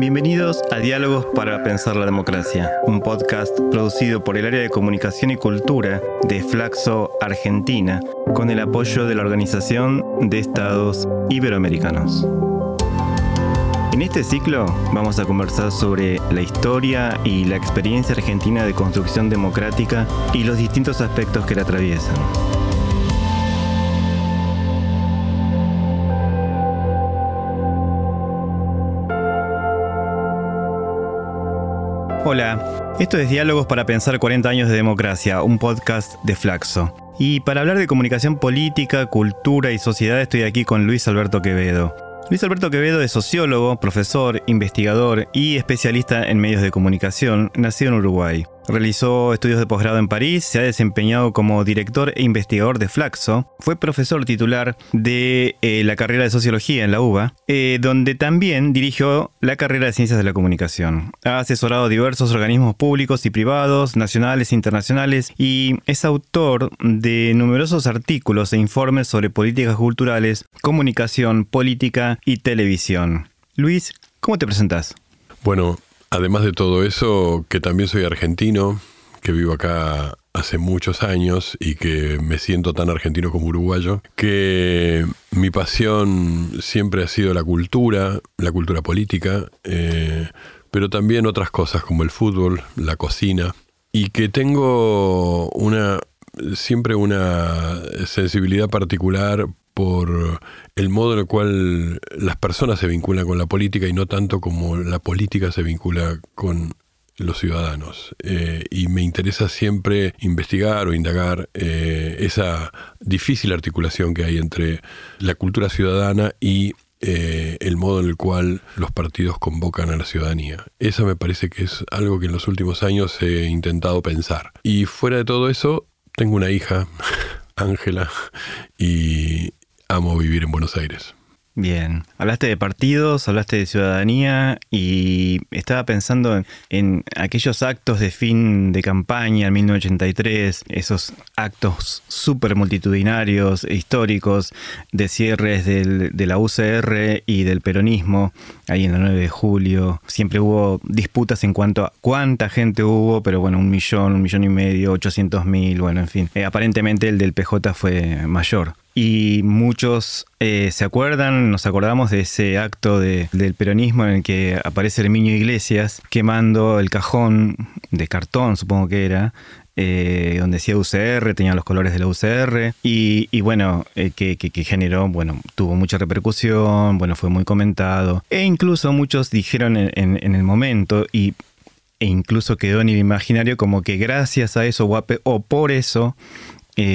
Bienvenidos a Diálogos para Pensar la Democracia, un podcast producido por el área de comunicación y cultura de Flaxo Argentina, con el apoyo de la Organización de Estados Iberoamericanos. En este ciclo vamos a conversar sobre la historia y la experiencia argentina de construcción democrática y los distintos aspectos que la atraviesan. Hola, esto es Diálogos para Pensar 40 años de democracia, un podcast de Flaxo. Y para hablar de comunicación política, cultura y sociedad estoy aquí con Luis Alberto Quevedo. Luis Alberto Quevedo es sociólogo, profesor, investigador y especialista en medios de comunicación, nacido en Uruguay. Realizó estudios de posgrado en París, se ha desempeñado como director e investigador de Flaxo, fue profesor titular de eh, la carrera de Sociología en la UBA, eh, donde también dirigió la carrera de Ciencias de la Comunicación. Ha asesorado diversos organismos públicos y privados, nacionales e internacionales, y es autor de numerosos artículos e informes sobre políticas culturales, comunicación, política y televisión. Luis, ¿cómo te presentas? Bueno, Además de todo eso, que también soy argentino, que vivo acá hace muchos años y que me siento tan argentino como uruguayo, que mi pasión siempre ha sido la cultura, la cultura política, eh, pero también otras cosas como el fútbol, la cocina, y que tengo una siempre una sensibilidad particular por el modo en el cual las personas se vinculan con la política y no tanto como la política se vincula con los ciudadanos. Eh, y me interesa siempre investigar o indagar eh, esa difícil articulación que hay entre la cultura ciudadana y eh, el modo en el cual los partidos convocan a la ciudadanía. Eso me parece que es algo que en los últimos años he intentado pensar. Y fuera de todo eso, tengo una hija, Ángela, y, amo vivir en Buenos Aires. Bien, hablaste de partidos, hablaste de ciudadanía y estaba pensando en, aquellos actos de fin de campaña en 1983, esos actos súper multitudinarios, e históricos, de cierres de la UCR y del peronismo, ahí en el 9 de julio. Siempre hubo disputas en cuanto a cuánta gente hubo, pero bueno, un millón, un millón y medio, 800 mil, bueno, en fin. Eh, aparentemente el del PJ fue mayor. Y muchos eh, se acuerdan, nos acordamos de ese acto del peronismo en el que aparece Herminio Iglesias quemando el cajón de cartón, supongo que era, eh, donde decía UCR, tenía los colores de la UCR, y, bueno, eh, que, generó, bueno, tuvo mucha repercusión, bueno, fue muy comentado, e incluso muchos dijeron en, el momento, y, e incluso quedó en el imaginario como que gracias a eso o por eso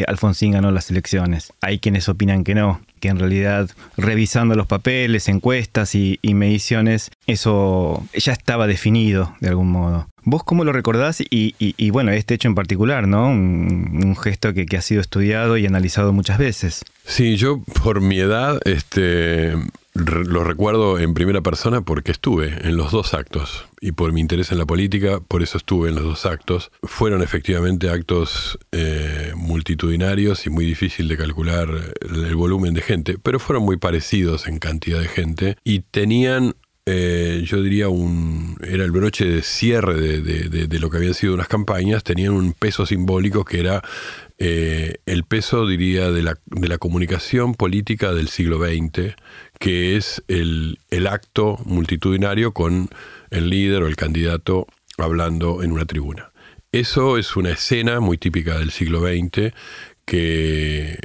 Alfonsín ganó las elecciones. Hay quienes opinan que no, que en realidad revisando los papeles, encuestas y, mediciones, eso ya estaba definido de algún modo. ¿Vos cómo lo recordás? Y, bueno, este hecho en particular, ¿no? Un, gesto que, que, ha sido estudiado y analizado muchas veces. Sí, yo por mi edad, este, lo recuerdo en primera persona porque estuve en los dos actos y por mi interés en la política, por eso estuve en los dos actos. Fueron efectivamente actos eh, multitudinarios y muy difícil de calcular el volumen de gente, pero fueron muy parecidos en cantidad de gente y tenían eh, yo diría, un, era el broche de cierre de, lo que habían sido unas campañas, tenían un peso simbólico que era eh, el peso, diría, de la, de la comunicación política del siglo XX, que es el, acto multitudinario con el líder o el candidato hablando en una tribuna. Eso es una escena muy típica del siglo XX que,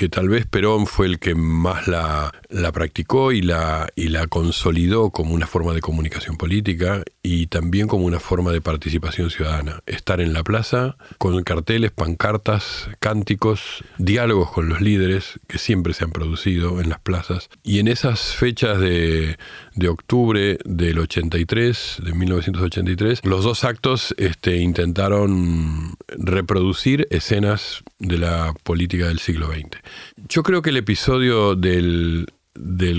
que tal vez Perón fue el que más la, la practicó y la, y la consolidó como una forma de comunicación política y también como una forma de participación ciudadana. Estar en la plaza con carteles, pancartas, cánticos, diálogos con los líderes que siempre se han producido en las plazas. Y en esas fechas de, de octubre del 83, de 1983, los dos actos este, intentaron reproducir escenas de la política del siglo XX. Yo creo que el episodio del,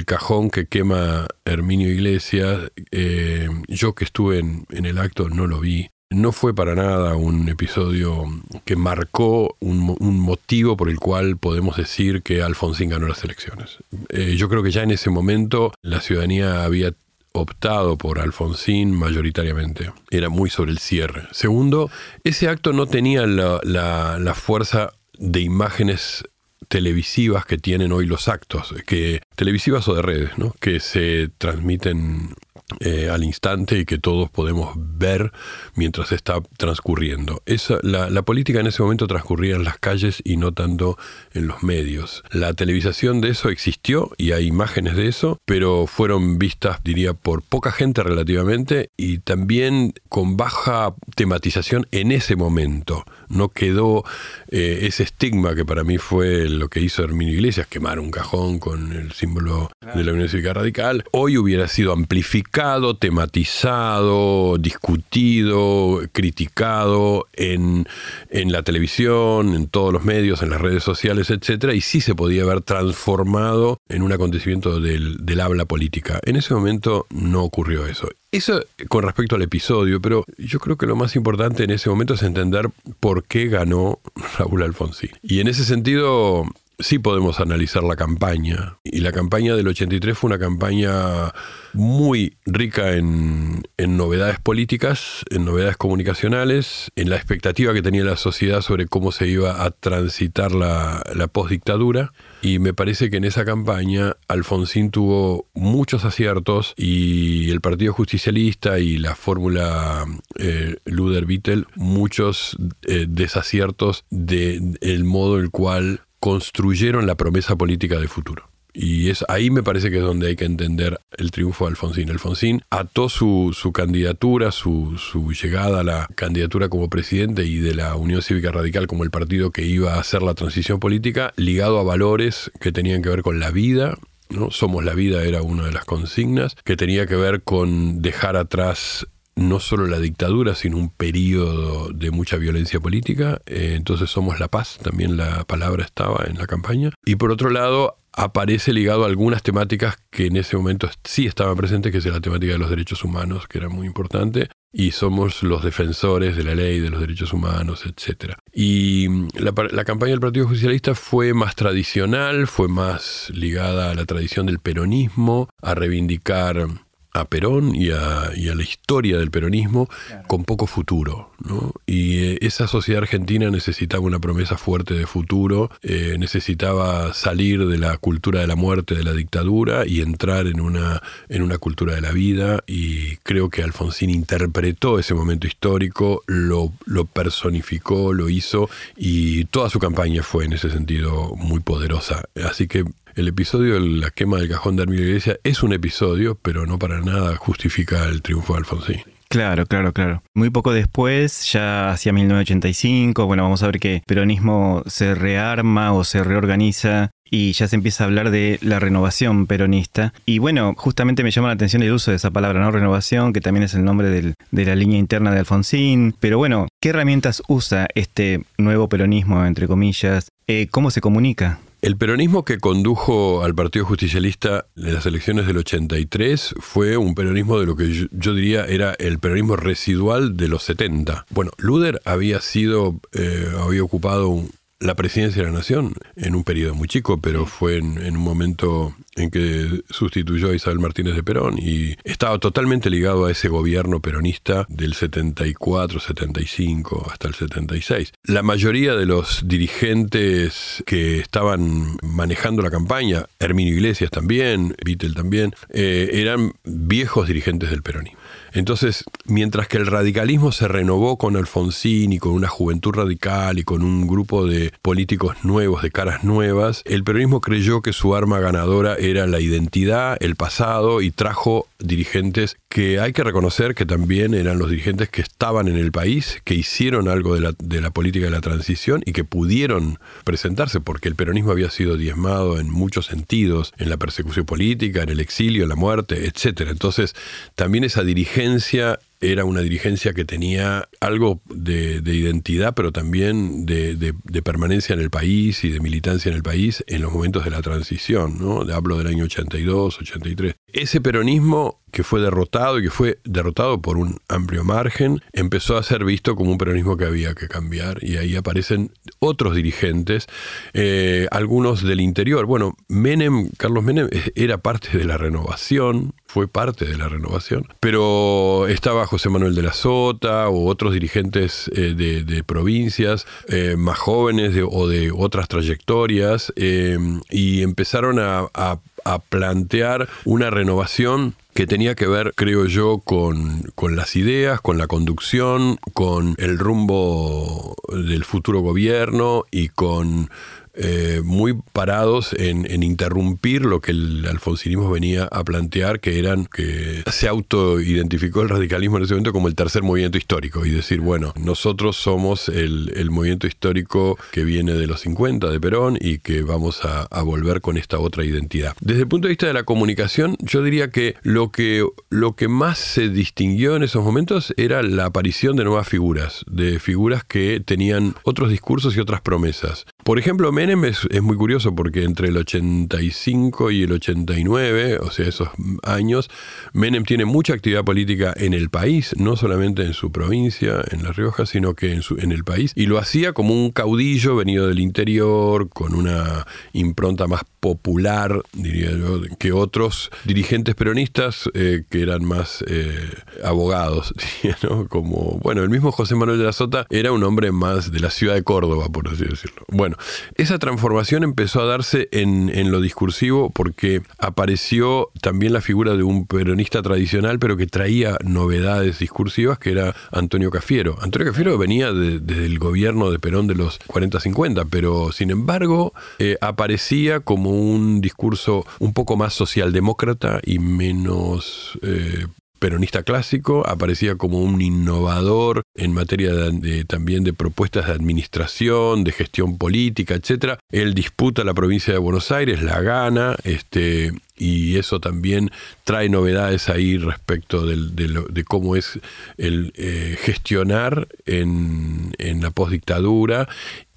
cajón que quema Herminio Iglesias, eh, yo que estuve en, el acto no lo vi. No fue para nada un episodio que marcó un, motivo por el cual podemos decir que Alfonsín ganó las elecciones. Eh, yo creo que ya en ese momento la ciudadanía había optado por Alfonsín mayoritariamente. Era muy sobre el cierre. Segundo, ese acto no tenía la, fuerza de imágenes televisivas que tienen hoy los actos, que televisivas o de redes, ¿no? que se transmiten eh, al instante y que todos podemos ver mientras está transcurriendo. Esa, la, política en ese momento transcurría en las calles y no tanto en los medios. La televisación de eso existió y hay imágenes de eso, pero fueron vistas, diría, por poca gente relativamente y también con baja tematización en ese momento. No quedó eh, ese estigma que para mí fue lo que hizo Herminio Iglesias, quemar un cajón con el símbolo de la Unión Cívica Radical. Hoy hubiera sido amplificado tematizado, discutido, criticado en, la televisión, en todos los medios, en las redes sociales, etcétera, y sí se podía haber transformado en un acontecimiento del, del habla política. En ese momento no ocurrió eso. Eso con respecto al episodio, pero yo creo que lo más importante en ese momento es entender por qué ganó Raúl Alfonsín. Y en ese sentido, sí podemos analizar la campaña. Y la campaña del 83 fue una campaña muy rica en, novedades políticas, en novedades comunicacionales, en la expectativa que tenía la sociedad sobre cómo se iba a transitar la, la postdictadura. Y me parece que en esa campaña Alfonsín tuvo muchos aciertos y el Partido Justicialista y la fórmula eh, Luder-Vittel muchos eh, desaciertos del el modo en el cual construyeron la promesa política de futuro. Y es ahí me parece que es donde hay que entender el triunfo de Alfonsín. Alfonsín ató su, su candidatura, su, su, llegada a la candidatura como presidente y de la Unión Cívica Radical como el partido que iba a hacer la transición política, ligado a valores que tenían que ver con la vida. ¿no? Somos la vida era una de las consignas, que tenía que ver con dejar atrás no solo la dictadura, sino un periodo de mucha violencia política. Eh, entonces somos la paz, también la palabra estaba en la campaña. Y por otro lado, aparece ligado a algunas temáticas que en ese momento sí estaban presentes, que es la temática de los derechos humanos, que era muy importante, y somos los defensores de la ley, de los derechos humanos, etc. Y la, la, campaña del Partido Socialista fue más tradicional, fue más ligada a la tradición del peronismo, a reivindicar a Perón y a, la historia del peronismo con poco futuro. ¿no? Y eh, esa sociedad argentina necesitaba una promesa fuerte de futuro, eh, necesitaba salir de la cultura de la muerte, de la dictadura y entrar en una, en una cultura de la vida. Y creo que Alfonsín interpretó ese momento histórico, lo, lo personificó, lo hizo y toda su campaña fue en ese sentido muy poderosa. Así que el episodio de la quema del cajón de Armilio Iglesia es un episodio, pero no para nada justifica el triunfo de Alfonsín. Claro, claro, claro. Muy poco después, ya hacia 1985, bueno, vamos a ver que peronismo se rearma o se reorganiza y ya se empieza a hablar de la renovación peronista. Y bueno, justamente me llama la atención el uso de esa palabra, ¿no? Renovación, que también es el nombre de la línea interna de Alfonsín. Pero bueno, ¿qué herramientas usa este nuevo peronismo, entre comillas? Eh, ¿Cómo se comunica? El peronismo que condujo al Partido Justicialista en las elecciones del 83 fue un peronismo de lo que yo, diría era el peronismo residual de los 70. Bueno, Luder había sido, eh, había ocupado un, la presidencia de la nación en un periodo muy chico, pero fue en, un momento en que sustituyó a Isabel Martínez de Perón y estaba totalmente ligado a ese gobierno peronista del 74, 75 hasta el 76. La mayoría de los dirigentes que estaban manejando la campaña, Herminio Iglesias también, Vittel también, eh, eran viejos dirigentes del peronismo. Entonces, mientras que el radicalismo se renovó con Alfonsín y con una juventud radical y con un grupo de políticos nuevos, de caras nuevas, el peronismo creyó que su arma ganadora era la identidad, el pasado y trajo dirigentes que hay que reconocer que también eran los dirigentes que estaban en el país, que hicieron algo de la, de la política de la transición y que pudieron presentarse, porque el peronismo había sido diezmado en muchos sentidos, en la persecución política, en el exilio, en la muerte, etc. Entonces, también esa dirigencia era una dirigencia que tenía algo de, identidad, pero también de, permanencia en el país y de militancia en el país en los momentos de la transición, ¿no? Hablo del año 82, 83. Ese peronismo que fue derrotado y que fue derrotado por un amplio margen, empezó a ser visto como un peronismo que había que cambiar y ahí aparecen otros dirigentes, eh, algunos del interior. Bueno, Menem, Carlos Menem era parte de la renovación, fue parte de la renovación, pero estaba José Manuel de la Sota o otros dirigentes eh, de, provincias eh, más jóvenes o de otras trayectorias y empezaron a plantear una renovación que tenía que ver, creo yo, con, con, las ideas, con la conducción, con el rumbo del futuro gobierno y con eh, muy parados en, interrumpir lo que el alfonsinismo venía a plantear, que eran que se autoidentificó el radicalismo en ese momento como el tercer movimiento histórico y decir, bueno, nosotros somos el, movimiento histórico que viene de los 50 de Perón y que vamos a, volver con esta otra identidad. Desde el punto de vista de la comunicación, yo diría que lo que, lo que más se distinguió en esos momentos era la aparición de nuevas figuras, de figuras que tenían otros discursos y otras promesas. Por ejemplo, Menem es, muy curioso porque entre el 85 y el 89, o sea, esos años, Menem tiene mucha actividad política en el país, no solamente en su provincia, en La Rioja, sino que en, su, en el país. Y lo hacía como un caudillo venido del interior, con una impronta más popular, diría yo, que otros dirigentes peronistas eh, que eran más eh, abogados, ¿no? Como, bueno, el mismo José Manuel de la Sota era un hombre más de la ciudad de Córdoba, por así decirlo. Bueno, esa transformación empezó a darse en, en lo discursivo porque apareció también la figura de un peronista tradicional, pero que traía novedades discursivas, que era Antonio Cafiero. Antonio Cafiero venía desde el gobierno de Perón de los 40-50, pero sin embargo eh, aparecía como un discurso un poco más socialdemócrata y menos eh, peronista clásico, aparecía como un innovador en materia de, también de propuestas de administración, de gestión política, etc. Él disputa la provincia de Buenos Aires, la gana, este, y eso también trae novedades ahí respecto de, cómo es el eh, gestionar en, la postdictadura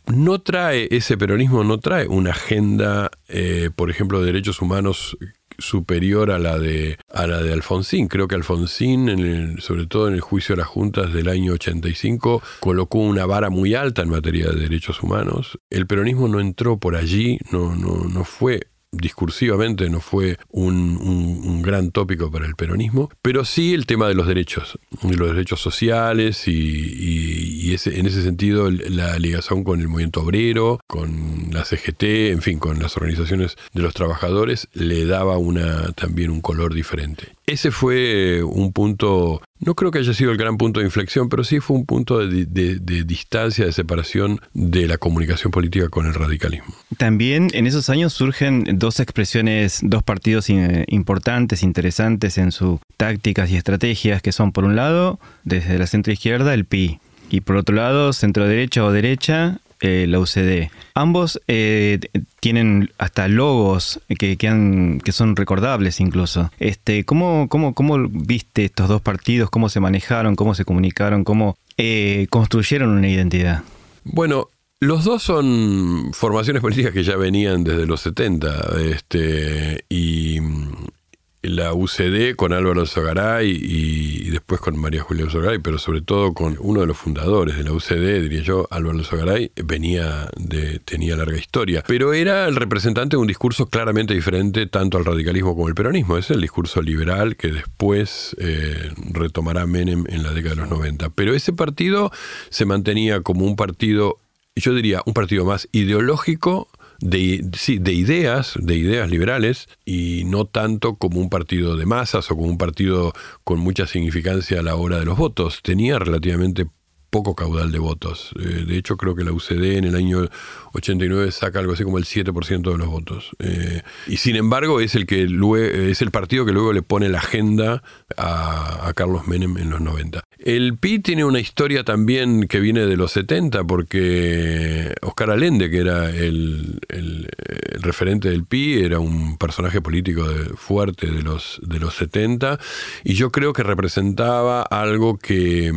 no trae, ese peronismo no trae una agenda, eh, por ejemplo, de derechos humanos superior a la de a la de Alfonsín. Creo que Alfonsín, sobre todo en el juicio de las juntas del año 85, colocó una vara muy alta en materia de derechos humanos. El peronismo no entró por allí, no, no, no fue discursivamente no fue un, gran tópico para el peronismo, pero sí el tema de los derechos, de los derechos sociales y, ese, en ese sentido la ligación con el movimiento obrero, con la CGT, en fin, con las organizaciones de los trabajadores, le daba una, también un color diferente. Ese fue un punto no creo que haya sido el gran punto de inflexión, pero sí fue un punto de, distancia, de separación de la comunicación política con el radicalismo. También en esos años surgen dos expresiones, dos partidos importantes, interesantes en sus tácticas y estrategias, que son por un lado, desde la centro izquierda, el PI, y por otro lado, centro derecha o derecha, eh, la UCD. Ambos eh, tienen hasta logos que, que, son recordables incluso. Este, ¿cómo, cómo, ¿Cómo viste estos dos partidos? ¿Cómo se manejaron? ¿Cómo se comunicaron? ¿Cómo eh, construyeron una identidad? Bueno, los dos son formaciones políticas que ya venían desde los 70 este, y la UCD con Álvaro Zogaray y, después con María Julia Zogaray, pero sobre todo con uno de los fundadores de la UCD, diría yo, Álvaro Zogaray, venía de, tenía larga historia, pero era el representante de un discurso claramente diferente tanto al radicalismo como al peronismo. Es el discurso liberal que después eh, retomará Menem en la década de los 90. Pero ese partido se mantenía como un partido, yo diría, un partido más ideológico de, sí, de ideas, de ideas liberales, y no tanto como un partido de masas o como un partido con mucha significancia a la hora de los votos. Tenía relativamente poco caudal de votos. Eh, de hecho, creo que la UCD en el año 89 saca algo así como el 7% de los votos. Eh, y sin embargo, es el, que luego, es el partido que luego le pone la agenda a, Carlos Menem en los 90. El PI tiene una historia también que viene de los 70, porque Oscar Allende, que era el, referente del PI, era un personaje político fuerte de los, de los 70, y yo creo que representaba algo que,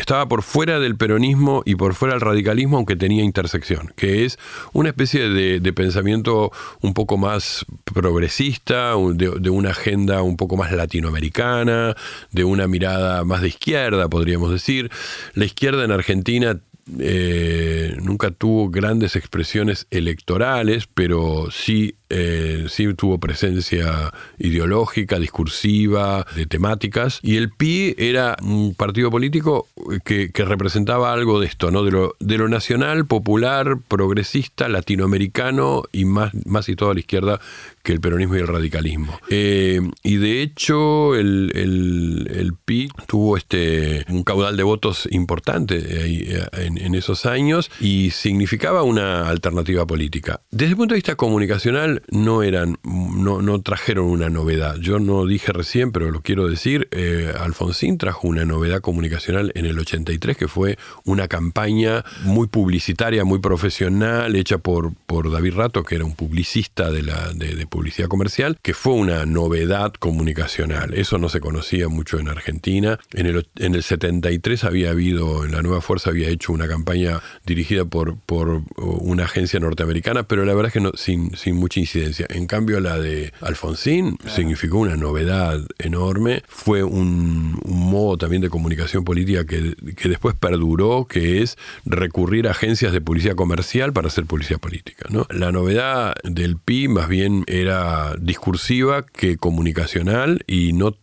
estaba por fuera del peronismo y por fuera del radicalismo, aunque tenía intersección, que es una especie de, pensamiento un poco más progresista, de, una agenda un poco más latinoamericana, de una mirada más de izquierda, podríamos decir. La izquierda en Argentina eh, nunca tuvo grandes expresiones electorales, pero sí eh, sí tuvo presencia ideológica, discursiva, de temáticas, y el PI era un partido político que, representaba algo de esto, ¿no? De lo, nacional, popular, progresista, latinoamericano y más, más y todo a la izquierda que el peronismo y el radicalismo. Eh, y de hecho, el, el, PI tuvo este, un caudal de votos importante eh, en, esos años y significaba una alternativa política. Desde el punto de vista comunicacional, no eran, no, no, trajeron una novedad. Yo no dije recién, pero lo quiero decir, eh, Alfonsín trajo una novedad comunicacional en el 83, que fue una campaña muy publicitaria, muy profesional, hecha por, por David Rato, que era un publicista de, la, de, publicidad comercial, que fue una novedad comunicacional. Eso no se conocía mucho en Argentina. En el, en el 73 había habido, en la Nueva Fuerza había hecho una campaña dirigida por, por una agencia norteamericana, pero la verdad es que no, sin, sin mucha incidencia en cambio, la de Alfonsín significó una novedad enorme. Fue un, modo también de comunicación política que, después perduró, que es recurrir a agencias de publicidad comercial para hacer publicidad política. ¿no? La novedad del PI más bien era discursiva que comunicacional y no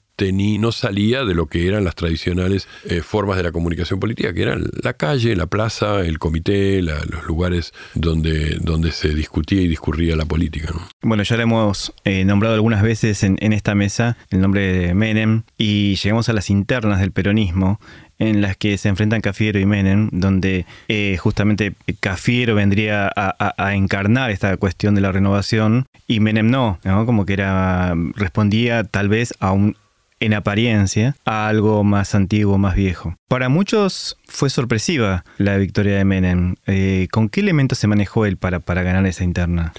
no salía de lo que eran las tradicionales eh, formas de la comunicación política, que eran la calle, la plaza, el comité, los lugares donde, donde se discutía y discurría la política. Bueno, ya le hemos eh, nombrado algunas veces en, esta mesa el nombre de Menem y llegamos a las internas del peronismo en las que se enfrentan Cafiero y Menem, donde eh, justamente Cafiero vendría a, encarnar esta cuestión de la renovación y Menem no, ¿no? como que era respondía tal vez a un en apariencia, a algo más antiguo, más viejo. Para muchos fue sorpresiva la victoria de Menem. Eh, ¿Con qué elementos se manejó él para, para ganar esa interna?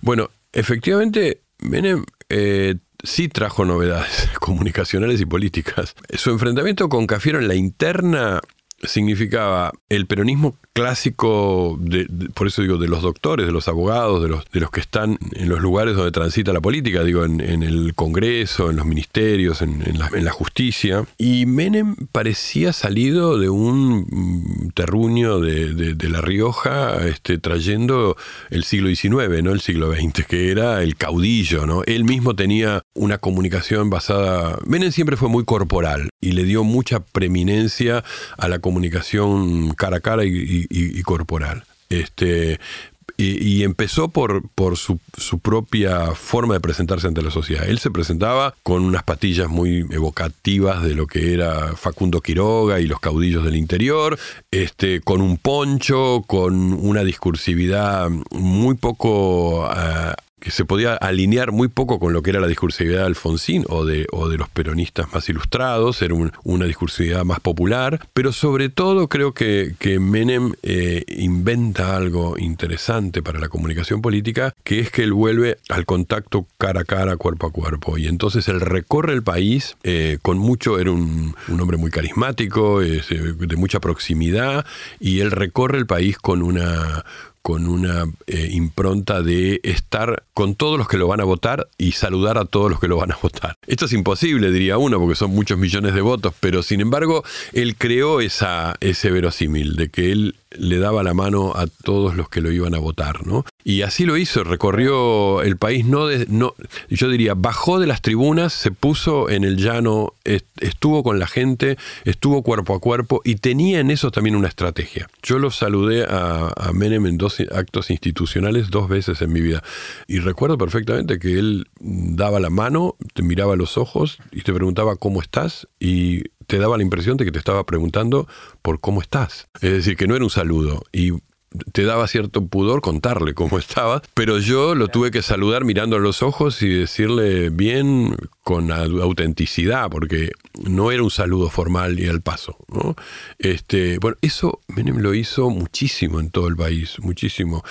Bueno, efectivamente, Menem eh, sí trajo novedades comunicacionales y políticas. Su enfrentamiento con Cafiero en la interna significaba el peronismo clásico, de, por eso digo, de los doctores, de los abogados, de los, de los que están en los lugares donde transita la política, digo, en, el Congreso, en los ministerios, en, la, justicia. Y Menem parecía salido de un mm, terruño de, La Rioja, este, trayendo el siglo XIX, no el siglo XX, que era el caudillo, ¿no? Él mismo tenía una comunicación basada... Menem siempre fue muy corporal y le dio mucha preeminencia a la comunicación cara a cara y, corporal. Este, y, empezó por, por su, propia forma de presentarse ante la sociedad. Él se presentaba con unas patillas muy evocativas de lo que era Facundo Quiroga y los caudillos del interior, este, con un poncho, con una discursividad muy poco uh, que se podía alinear muy poco con lo que era la discursividad de Alfonsín o de, o de los peronistas más ilustrados, era una discursividad más popular, pero sobre todo creo que, que Menem eh, inventa algo interesante para la comunicación política, que es que él vuelve al contacto cara a cara, cuerpo a cuerpo, y entonces él recorre el país eh, con mucho, era un, un hombre muy carismático, eh, de mucha proximidad, y él recorre el país con una con una eh, impronta de estar con todos los que lo van a votar y saludar a todos los que lo van a votar. Esto es imposible, diría uno, porque son muchos millones de votos, pero sin embargo, él creó esa, ese verosímil de que él le daba la mano a todos los que lo iban a votar, ¿no? Y así lo hizo, recorrió el país, no, no yo diría, bajó de las tribunas, se puso en el llano, estuvo con la gente, estuvo cuerpo a cuerpo y tenía en eso también una estrategia. Yo lo saludé a, Menem en dos actos institucionales dos veces en mi vida y recuerdo perfectamente que él daba la mano, te miraba a los ojos y te preguntaba cómo estás y te daba la impresión de que te estaba preguntando por cómo estás. Es decir, que no era un saludo. Te daba cierto pudor contarle cómo estaba, pero yo lo tuve que saludar mirando a los ojos y decirle bien con autenticidad, porque no era un saludo formal y al paso. ¿no? Este, bueno, eso Menem lo hizo muchísimo en todo el país, muchísimo.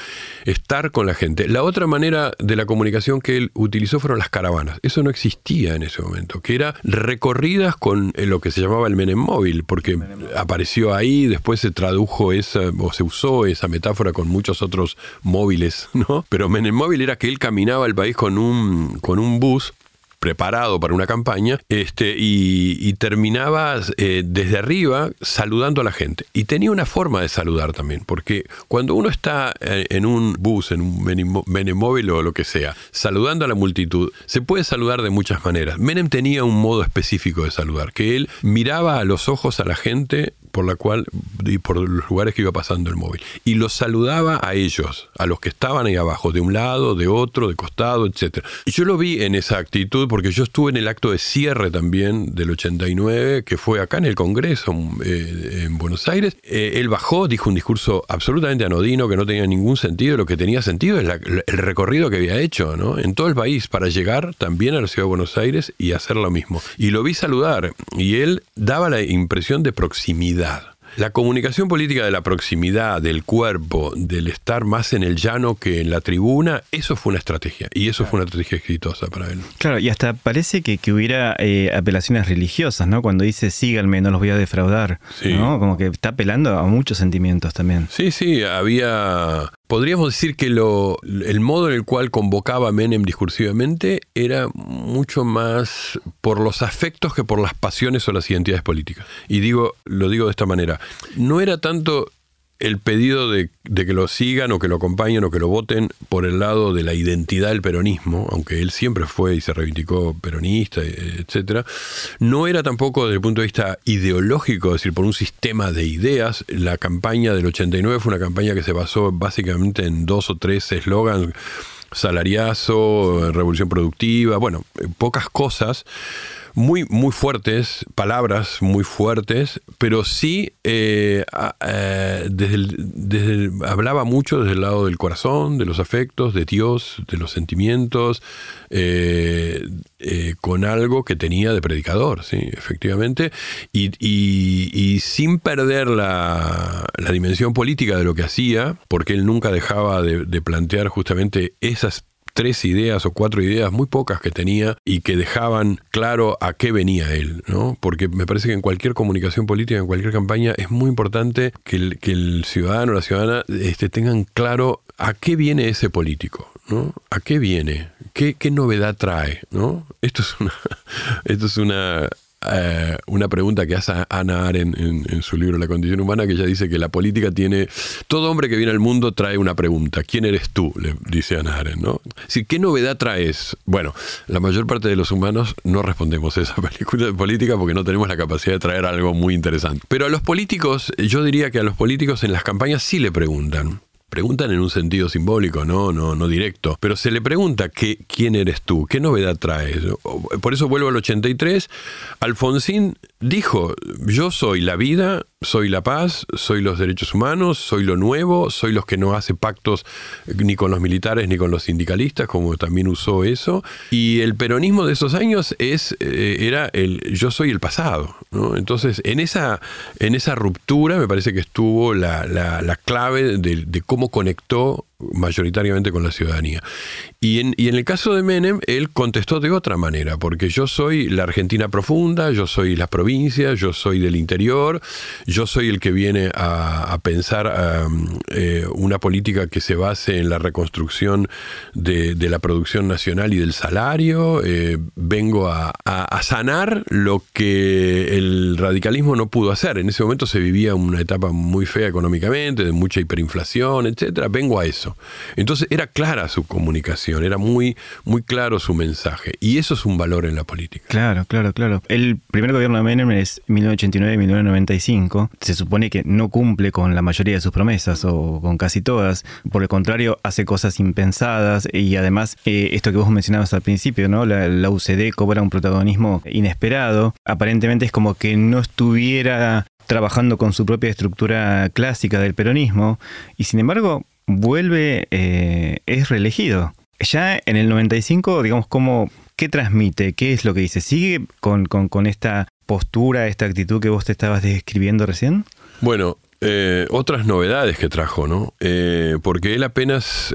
Estar con la gente. La otra manera de la comunicación que él utilizó fueron las caravanas. Eso no existía en ese momento, que era recorridas con eh, lo que se llamaba el Menem móvil, porque apareció ahí, después se tradujo esa, o se usó esa metáfora con muchos otros móviles, ¿no? Pero Menem móvil era que él caminaba el país con un, con un bus preparado para una campaña, este, y, terminaba eh, desde arriba saludando a la gente. Y tenía una forma de saludar también, porque cuando uno está eh, en un bus, en un Menem móvil o lo que sea, saludando a la multitud, se puede saludar de muchas maneras. Menem tenía un modo específico de saludar, que él miraba a los ojos a la gente por la cual y por los lugares que iba pasando el móvil y los saludaba a ellos, a los que estaban ahí abajo, de un lado, de otro, de costado, etcétera. Y yo lo vi en esa actitud porque yo estuve en el acto de cierre también del 89, que fue acá en el Congreso eh, en Buenos Aires. Eh, él bajó, dijo un discurso absolutamente anodino que no tenía ningún sentido. Lo que tenía sentido es el recorrido que había hecho ¿no? en todo el país para llegar también a la ciudad de Buenos Aires y hacer lo mismo. Y lo vi saludar y él daba la impresión de proximidad la comunicación política de la proximidad, del cuerpo, del estar más en el llano que en la tribuna, eso fue una estrategia. Y eso fue una estrategia exitosa para él. Claro, y hasta parece que, hubiera eh, apelaciones religiosas, ¿no? Cuando dice síganme, no los voy a defraudar. ¿no? Como que está apelando a muchos sentimientos también. Sí, sí, había Podríamos decir que lo, el modo en el cual convocaba Menem discursivamente era mucho más por los afectos que por las pasiones o las identidades políticas. Y digo, lo digo de esta manera, no era tanto el pedido de, que lo sigan o que lo acompañen o que lo voten por el lado de la identidad del peronismo, aunque él siempre fue y se reivindicó peronista, etcétera, no era tampoco desde el punto de vista ideológico, es decir, por un sistema de ideas. La campaña del 89 fue una campaña que se basó básicamente en dos o tres eslogans salariazo, revolución productiva, bueno, pocas cosas muy, muy fuertes, palabras muy fuertes, pero sí eh, eh, desde, hablaba mucho desde el lado del corazón, de los afectos, de Dios, de los sentimientos, eh, con algo que tenía de predicador, sí, efectivamente, y, sin perder la, dimensión política de lo que hacía, porque él nunca dejaba de, de plantear justamente esas tres ideas o cuatro ideas, muy pocas que tenía y que dejaban claro a qué venía él, ¿no? Porque me parece que en cualquier comunicación política, en cualquier campaña, es muy importante que el, ciudadano o la ciudadana este, tengan claro a qué viene ese político, ¿no? ¿A qué viene? ¿Qué, qué novedad trae? ¿no? Esto es una, esto es una eh, una pregunta que hace Ana Arendt en, su libro La condición humana, que ella dice que la política tiene. Todo hombre que viene al mundo trae una pregunta. ¿Quién eres tú? Le dice Ana Arendt, ¿no? ¿Qué novedad traes? Bueno, la mayor parte de los humanos no respondemos a esa película política porque no tenemos la capacidad de traer algo muy interesante. Pero a los políticos, yo diría que a los políticos en las campañas sí le preguntan preguntan en un sentido simbólico, no, no, no directo, pero se le pregunta qué, quién eres tú, qué novedad traes. Por eso vuelvo al 83. Alfonsín dijo, yo soy la vida, soy la paz, soy los derechos humanos, soy lo nuevo, soy los que no hace pactos ni con los militares ni con los sindicalistas, como también usó eso. Y el peronismo de esos años es, eh, era el yo soy el pasado. Entonces, en esa, en esa ruptura me parece que estuvo la, clave de, de cómo conectó mayoritariamente con la ciudadanía. Y en, el caso de Menem, él contestó de otra manera, porque yo soy la Argentina profunda, yo soy las provincias, yo soy del interior, yo soy el que viene a, pensar eh, una política que se base en la reconstrucción de, la producción nacional y del salario, eh, vengo a, sanar lo que el radicalismo no pudo hacer. En ese momento se vivía una etapa muy fea económicamente, de mucha hiperinflación, etcétera. Vengo a eso. Entonces era clara su comunicación, era muy, muy claro su mensaje. Y eso es un valor en la política. Claro, claro, claro. El primer gobierno de Menem es 1989-1995. Se supone que no cumple con la mayoría de sus promesas o con casi todas. Por el contrario, hace cosas impensadas y además eh, esto que vos mencionabas al principio, ¿no? La, la UCD cobra un protagonismo inesperado. Aparentemente es como que no estuviera trabajando con su propia estructura clásica del peronismo y sin embargo vuelve, eh, es reelegido. Ya en el 95, digamos, cómo ¿qué transmite? ¿Qué es lo que dice? ¿Sigue con, con esta postura, esta actitud que vos te estabas describiendo recién? Bueno, eh, otras novedades que trajo, ¿no? Eh, porque él apenas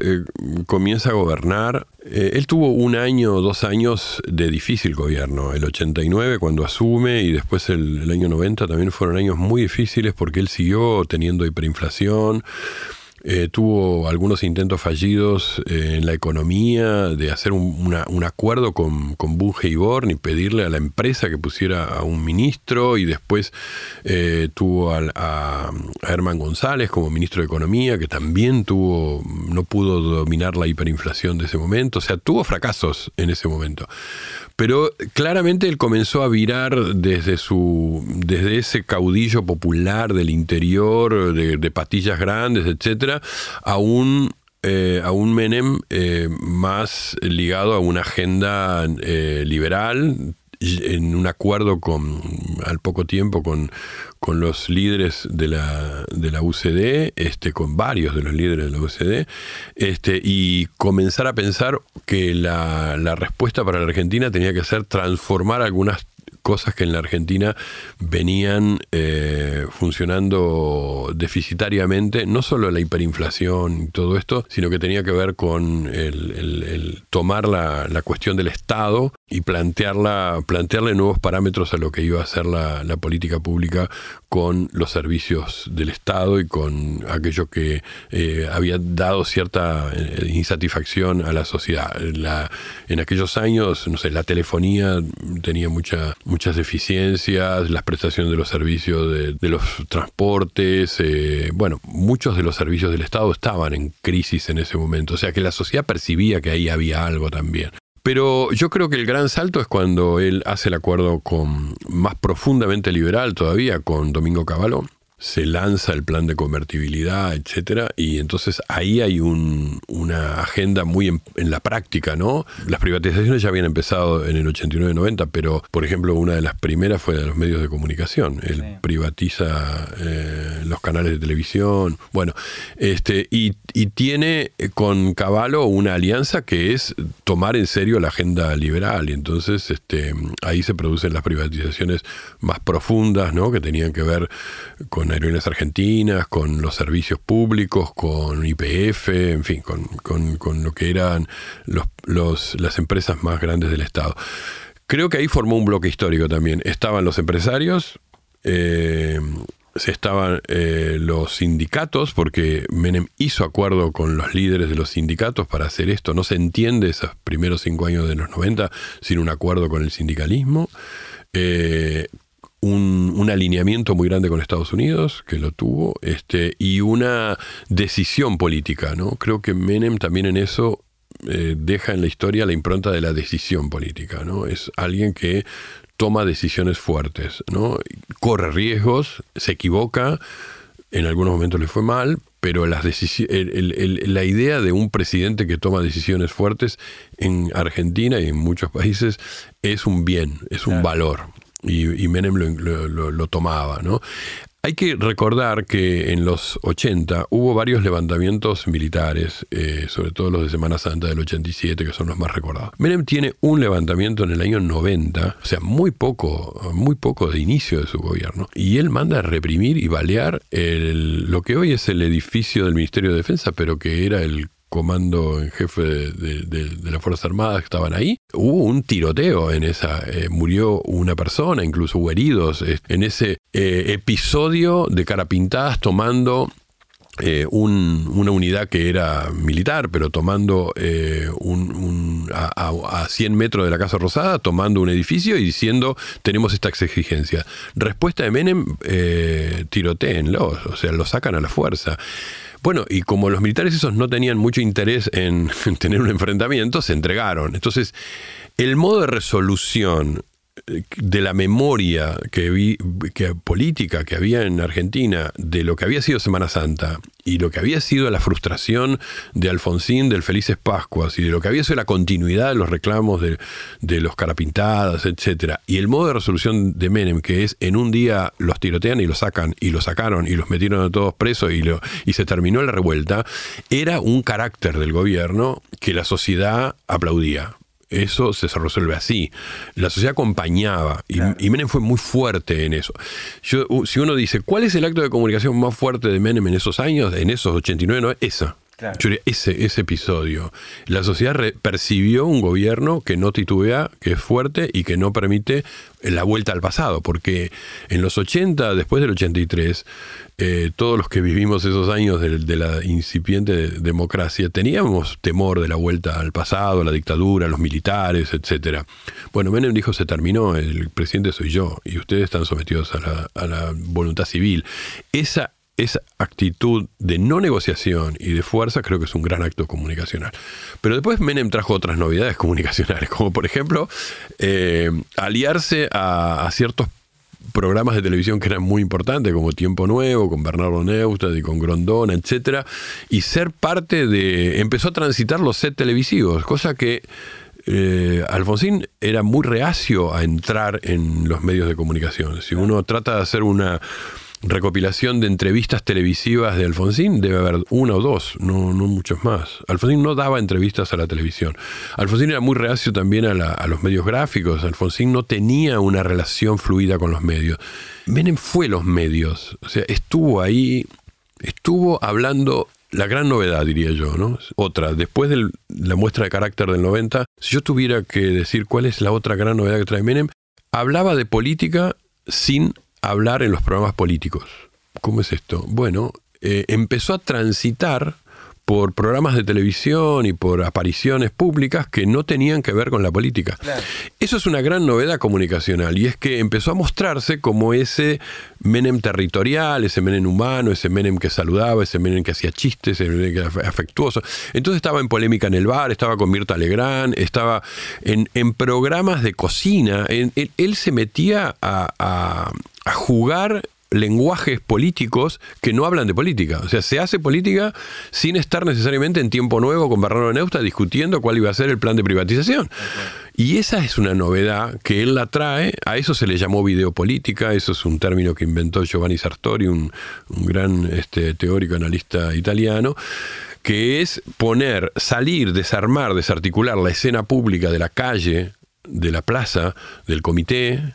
comienza a gobernar. él tuvo un año, dos años de difícil gobierno. El 89 cuando asume y después el, el año 90 también fueron años muy difíciles porque él siguió teniendo hiperinflación. Eh, tuvo algunos intentos fallidos eh, en la economía de hacer un, acuerdo con, con Bunge y Born y pedirle a la empresa que pusiera a un ministro y después eh, tuvo a, a, Herman González como ministro de Economía que también tuvo, no pudo dominar la hiperinflación de ese momento, o sea, tuvo fracasos en ese momento. Pero claramente él comenzó a virar desde su desde ese caudillo popular del interior, de, patillas grandes, etcétera, a un eh, a un Menem eh, más ligado a una agenda eh, liberal, en un acuerdo con, al poco tiempo con, con los líderes de la, de la UCD, este, con varios de los líderes de la UCD, este, y comenzar a pensar que la, la respuesta para la Argentina tenía que ser transformar algunas cosas que en la Argentina venían eh, funcionando deficitariamente, no solo la hiperinflación y todo esto, sino que tenía que ver con el, tomar la, cuestión del Estado y plantearla, plantearle nuevos parámetros a lo que iba a ser la, política pública con los servicios del Estado y con aquello que eh, había dado cierta eh, insatisfacción a la sociedad. en aquellos años, no sé, la telefonía tenía mucha muchas deficiencias, las prestaciones de los servicios de, los transportes, eh, bueno, muchos de los servicios del Estado estaban en crisis en ese momento, o sea que la sociedad percibía que ahí había algo también. Pero yo creo que el gran salto es cuando él hace el acuerdo con más profundamente liberal todavía con Domingo Cavallo, se lanza el plan de convertibilidad, etcétera, y entonces ahí hay una agenda muy en, la práctica, ¿no? Las privatizaciones ya habían empezado en el 89-90, pero por ejemplo una de las primeras fue de los medios de comunicación. Él privatiza eh, los canales de televisión, bueno, este y, tiene con Caballo una alianza que es tomar en serio la agenda liberal, y entonces este ahí se producen las privatizaciones más profundas, ¿no? Que tenían que ver con Aerolíneas Argentinas, con los servicios públicos, con IPF, en fin, con, lo que eran las empresas más grandes del Estado. Creo que ahí formó un bloque histórico también. Estaban los empresarios, eh, estaban eh, los sindicatos, porque Menem hizo acuerdo con los líderes de los sindicatos para hacer esto. No se entiende esos primeros cinco años de los 90 sin un acuerdo con el sindicalismo. Eh, un, alineamiento muy grande con Estados Unidos, que lo tuvo, este, y una decisión política. ¿no? Creo que Menem también en eso eh, deja en la historia la impronta de la decisión política. ¿no? Es alguien que toma decisiones fuertes, ¿no? corre riesgos, se equivoca, en algunos momentos le fue mal, pero las la idea de un presidente que toma decisiones fuertes en Argentina y en muchos países es un bien, es un valor y, Menem lo, tomaba, ¿no? Hay que recordar que en los 80 hubo varios levantamientos militares, eh, sobre todo los de Semana Santa del 87, que son los más recordados. Menem tiene un levantamiento en el año 90, o sea, muy poco, muy poco de inicio de su gobierno, y él manda a reprimir y balear el, lo que hoy es el edificio del Ministerio de Defensa, pero que era el comando en jefe de, las Fuerzas Armadas que estaban ahí. Hubo un tiroteo en esa, eh, murió una persona, incluso hubo heridos en ese eh, episodio de carapintadas tomando eh, una unidad que era militar, pero tomando un, a, 100 metros de la Casa Rosada, tomando un edificio y diciendo tenemos estas exigencias. Respuesta de Menem, tirotéenlo, o sea, lo sacan a la fuerza. Bueno, y como los militares esos no tenían mucho interés en, tener un enfrentamiento, se entregaron. Entonces, el modo de resolución de la memoria que vi, que, política que había en Argentina de lo que había sido Semana Santa y lo que había sido la frustración de Alfonsín del Felices Pascuas y de lo que había sido la continuidad de los reclamos de, los carapintadas, etcétera, y el modo de resolución de Menem, que es en un día los tirotean y los sacan, y los sacaron y los metieron a todos presos y, lo, y se terminó la revuelta, era un carácter del gobierno que la sociedad aplaudía eso se resuelve así. La sociedad acompañaba y, y, Menem fue muy fuerte en eso. Yo, si uno dice, ¿cuál es el acto de comunicación más fuerte de Menem en esos años, en esos 89, no, esa. Ese, ese episodio. La sociedad percibió un gobierno que no titubea, que es fuerte y que no permite la vuelta al pasado, porque en los 80, después del 83, eh, todos los que vivimos esos años de, la incipiente democracia teníamos temor de la vuelta al pasado, la dictadura, los militares, etcétera. Bueno, Menem dijo se terminó, el presidente soy yo y ustedes están sometidos a la, a la voluntad civil. Esa esa actitud de no negociación y de fuerza creo que es un gran acto comunicacional. Pero después Menem trajo otras novedades comunicacionales, como por ejemplo eh, aliarse a, ciertos programas de televisión que eran muy importantes, como Tiempo Nuevo, con Bernardo Neustadt y con Grondona, etcétera, y ser parte de. empezó a transitar los sets televisivos, cosa que eh, Alfonsín era muy reacio a entrar en los medios de comunicación. Si uno trata de hacer una recopilación de entrevistas televisivas de Alfonsín, debe haber una o dos, no, no muchos más. Alfonsín no daba entrevistas a la televisión. Alfonsín era muy reacio también a, los medios gráficos. Alfonsín no tenía una relación fluida con los medios. Menem fue los medios, o sea, estuvo ahí, estuvo hablando la gran novedad, diría yo, ¿no? Otra, después de la muestra de carácter del 90, si yo tuviera que decir cuál es la otra gran novedad que trae Menem, hablaba de política sin hablar en los programas políticos. ¿Cómo es esto? Bueno, eh, empezó a transitar por programas de televisión y por apariciones públicas que no tenían que ver con la política. Eso es una gran novedad comunicacional y es que empezó a mostrarse como ese Menem territorial, ese Menem humano, ese Menem que saludaba, ese Menem que hacía chistes, ese Menem que era afectuoso. Entonces estaba en polémica en el bar, estaba con Mirta Legrand, estaba en, programas de cocina. él, se metía a jugar lenguajes políticos que no hablan de política. O sea, se hace política sin estar necesariamente en tiempo nuevo con Bernardo Neusta discutiendo cuál iba a ser el plan de privatización. Y esa es una novedad que él la trae, a eso se le llamó videopolítica, eso es un término que inventó Giovanni Sartori, un, gran este, teórico analista italiano, que es poner, salir, desarmar, desarticular la escena pública de la calle, de la plaza, del comité,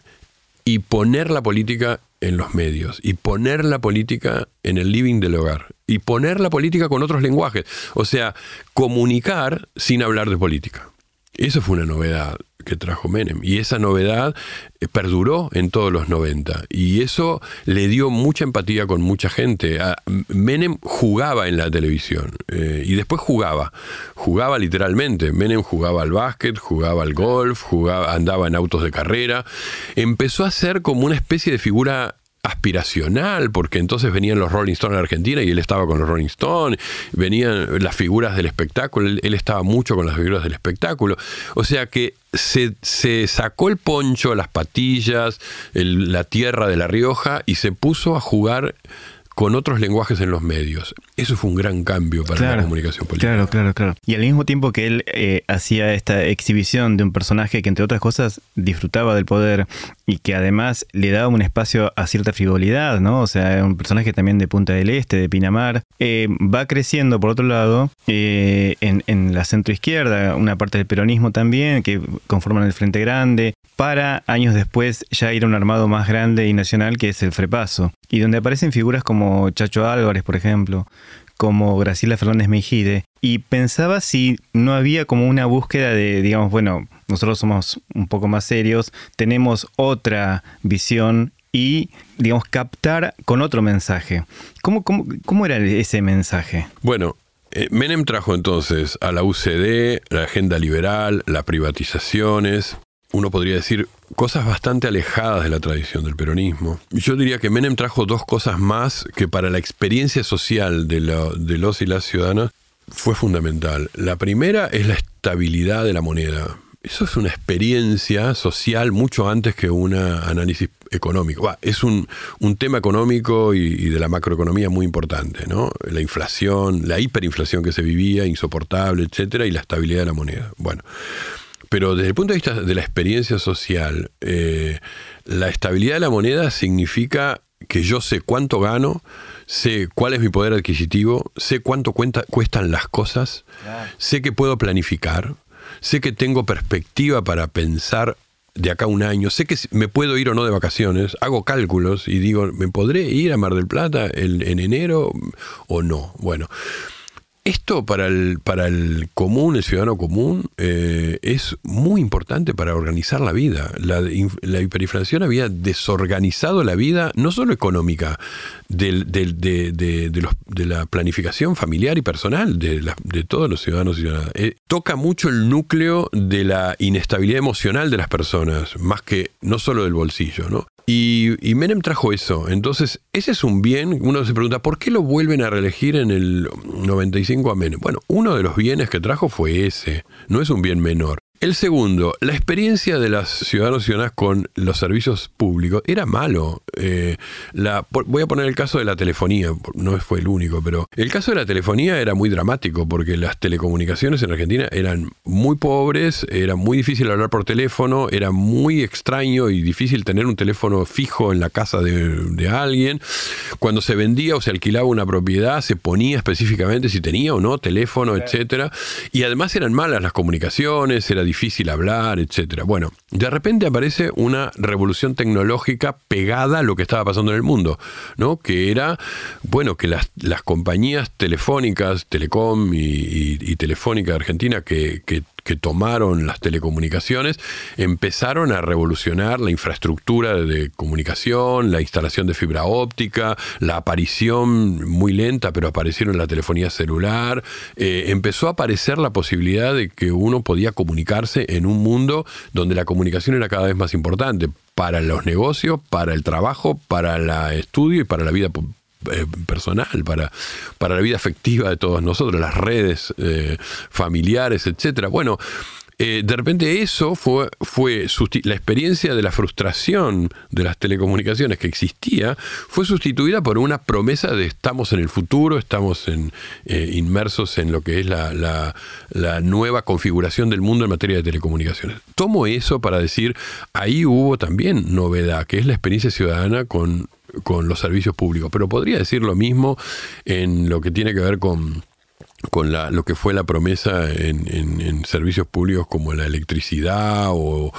y poner la política en los medios y poner la política en el living del hogar y poner la política con otros lenguajes. O sea, comunicar sin hablar de política. Eso fue una novedad que trajo Menem. Y esa novedad eh, perduró en todos los 90. Y eso le dio mucha empatía con mucha gente. Menem jugaba en la televisión. Eh, y después jugaba. Jugaba literalmente. Menem jugaba al básquet, jugaba al golf, jugaba, andaba en autos de carrera. Empezó a ser como una especie de figura aspiracional, porque entonces venían los Rolling Stones en Argentina y él estaba con los Rolling Stones, venían las figuras del espectáculo, él, estaba mucho con las figuras del espectáculo. O sea que se, se sacó el poncho, las patillas, la tierra de La Rioja y se puso a jugar con otros lenguajes en los medios. Eso fue un gran cambio para la comunicación política. Claro, claro, claro. Y al mismo tiempo que él eh, hacía esta exhibición de un personaje que, entre otras cosas, disfrutaba del poder y que además le daba un espacio a cierta frivolidad, ¿no? O sea, un personaje también de Punta del Este, de Pinamar, eh, va creciendo, por otro lado, eh, en, en la centroizquierda, una parte del peronismo también, que conforman el Frente Grande, para años después ya ir a un armado más grande y nacional que es el Frepaso, y donde aparecen figuras como Chacho Álvarez, por ejemplo, como Graciela Fernández Mejide, y pensaba si no había como una búsqueda de, digamos, bueno, nosotros somos un poco más serios, tenemos otra visión y, digamos, captar con otro mensaje. ¿Cómo, cómo, era ese mensaje? Bueno, eh, Menem trajo entonces a la UCD la agenda liberal, las privatizaciones, uno podría decir, cosas bastante alejadas de la tradición del peronismo. Yo diría que Menem trajo dos cosas más que para la experiencia social de, los y las ciudadanas fue fundamental. La primera es la estabilidad de la moneda. Eso es una experiencia social mucho antes que un análisis económico. es un, tema económico y, y, de la macroeconomía muy importante, ¿no? La inflación, la hiperinflación que se vivía, insoportable, etcétera, y la estabilidad de la moneda. Bueno, pero desde el punto de vista de la experiencia social, eh, la estabilidad de la moneda significa que yo sé cuánto gano, sé cuál es mi poder adquisitivo, sé cuánto cuesta, cuestan las cosas, sé que puedo planificar, sé que tengo perspectiva para pensar de acá a un año, sé que me puedo ir o no de vacaciones, hago cálculos y digo, ¿me podré ir a Mar del Plata en enero o no? Bueno, esto para el, para el común, el ciudadano común, eh, es muy importante para organizar la vida. La, hiperinflación había desorganizado la vida, no solo económica, de, la planificación familiar y personal de, todos los ciudadanos y ciudadanas. Eh, toca mucho el núcleo de la inestabilidad emocional de las personas, más que no solo del bolsillo. ¿no? Y, Menem trajo eso. Entonces, ese es un bien. Uno se pregunta, ¿por qué lo vuelven a reelegir en el 95 a Menem? Bueno, uno de los bienes que trajo fue ese. No es un bien menor. El segundo, la experiencia de las ciudadanos y ciudadanas con los servicios públicos era malo. Eh, la, voy a poner el caso de la telefonía, no fue el único, pero el caso de la telefonía era muy dramático porque las telecomunicaciones en Argentina eran muy pobres, era muy difícil hablar por teléfono, era muy extraño y difícil tener un teléfono fijo en la casa de, alguien. Cuando se vendía o se alquilaba una propiedad, se ponía específicamente si tenía o no teléfono, etcétera. Y además eran malas las comunicaciones, era difícil hablar, etcétera. Bueno, de repente aparece una revolución tecnológica pegada a lo que estaba pasando en el mundo, ¿no? Que era, bueno, que las, las compañías telefónicas, Telecom y, Telefónica de Argentina, que, que que tomaron las telecomunicaciones empezaron a revolucionar la infraestructura de comunicación, la instalación de fibra óptica, la aparición muy lenta, pero aparecieron la telefonía celular. Eh, empezó a aparecer la posibilidad de que uno podía comunicarse en un mundo donde la comunicación era cada vez más importante para los negocios, para el trabajo, para el estudio y para la vida eh, personal, para, para la vida afectiva de todos nosotros, las redes eh, familiares, etcétera. Bueno, eh, de repente eso fue, fue la experiencia de la frustración de las telecomunicaciones que existía, fue sustituida por una promesa de estamos en el futuro, estamos en, inmersos en lo que es la, la, nueva configuración del mundo en materia de telecomunicaciones. Tomo eso para decir, ahí hubo también novedad, que es la experiencia ciudadana con con los servicios públicos. Pero podría decir lo mismo en lo que tiene que ver con, con la, lo que fue la promesa en, servicios públicos como la electricidad o,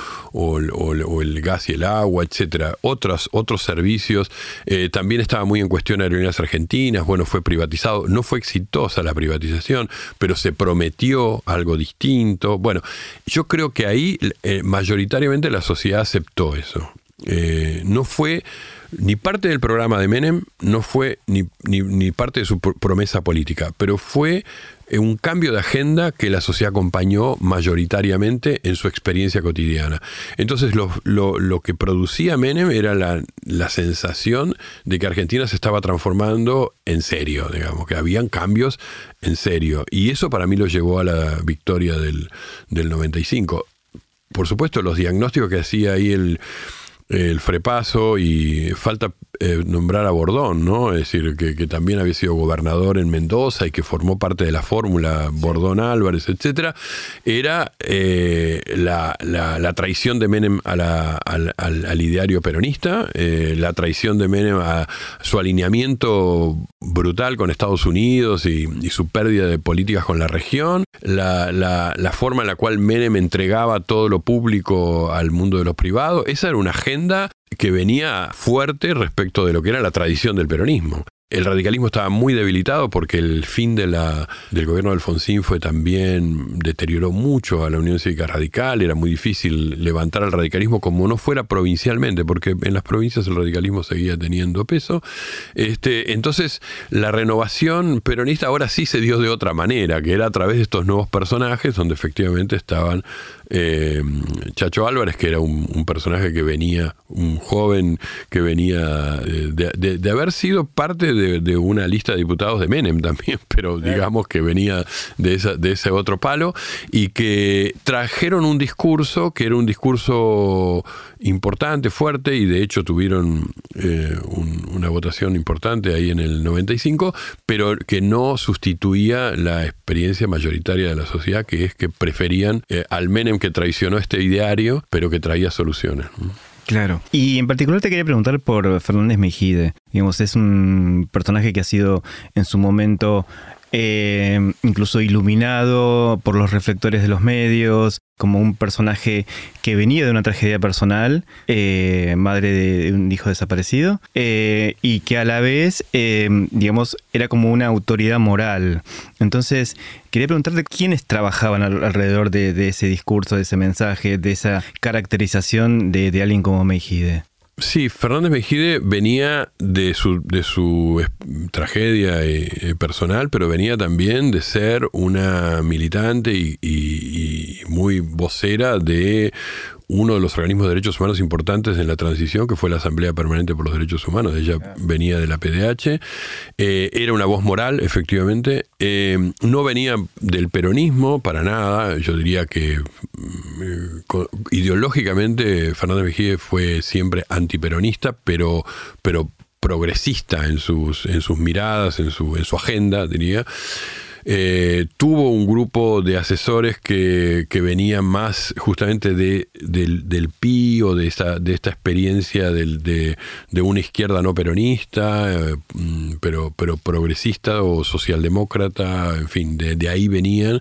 el gas y el agua, etcétera. Otros, otros servicios. Eh, también estaba muy en cuestión Aerolíneas Argentinas. Bueno, fue privatizado. No fue exitosa la privatización, pero se prometió algo distinto. Bueno, yo creo que ahí eh, mayoritariamente la sociedad aceptó eso. Eh, no fue ni parte del programa de Menem, no fue ni, ni, parte de su promesa política, pero fue eh, un cambio de agenda que la sociedad acompañó mayoritariamente en su experiencia cotidiana. Entonces lo, lo, que producía Menem era la, la, sensación de que Argentina se estaba transformando en serio, digamos, que habían cambios en serio. Y eso para mí lo llevó a la victoria del, del 95. Por supuesto, los diagnósticos que hacía ahí el el frepaso y falta eh, nombrar a Bordón, ¿no? Es decir, que, también había sido gobernador en Mendoza y que formó parte de la fórmula Bordón Álvarez, etcétera, era eh, la, traición de Menem al, ideario peronista, eh, la traición de Menem a su alineamiento brutal con Estados Unidos y, su pérdida de políticas con la región, la, la forma en la cual Menem entregaba todo lo público al mundo de los privados, esa era una agenda que venía fuerte respecto de lo que era la tradición del peronismo. El radicalismo estaba muy debilitado porque el fin de la, del gobierno de Alfonsín fue también, deterioró mucho a la Unión Cívica Radical, era muy difícil levantar al radicalismo como no fuera provincialmente, porque en las provincias el radicalismo seguía teniendo peso. Este, entonces, la renovación peronista ahora sí se dio de otra manera, que era a través de estos nuevos personajes, donde efectivamente estaban eh, Chacho Álvarez, que era un, personaje que venía, un joven que venía de, haber sido parte de, una lista de diputados de Menem también, pero digamos que venía de, esa, de ese otro palo, y que trajeron un discurso que era un discurso importante, fuerte, y de hecho tuvieron eh, una votación importante ahí en el 95, pero que no sustituía la experiencia mayoritaria de la sociedad, que es que preferían eh, al Menem que traicionó este ideario, pero que traía soluciones. Claro. Y en particular te quería preguntar por Fernández Mejide. Digamos, es un personaje que ha sido en su momento eh, incluso iluminado por los reflectores de los medios, como un personaje que venía de una tragedia personal, eh, madre de un hijo desaparecido, eh, y que a la vez, digamos, era como una autoridad moral. Entonces, quería preguntarte quiénes trabajaban alrededor de, ese discurso, de ese mensaje, de esa caracterización de, de alguien como Meijide. Sí, Fernández Mejide venía de su, de su tragedia eh, eh, personal, pero venía también de ser una militante y muy vocera de uno de los organismos de derechos humanos importantes en la transición, que fue la Asamblea Permanente por los Derechos Humanos. Ella venía de la PDH. Eh, era una voz moral, efectivamente. Eh, no venía del peronismo para nada. Yo diría que mm, ideológicamente Fernández Mejía fue siempre antiperonista, pero, pero progresista en sus, en sus miradas, en su, en su agenda, diría. Eh, tuvo un grupo de asesores que, que venían más justamente de, del, PI o de esta, de esta experiencia de, de, una izquierda no peronista, eh, mm, pero, pero progresista o socialdemócrata, en fin, de, de ahí venían,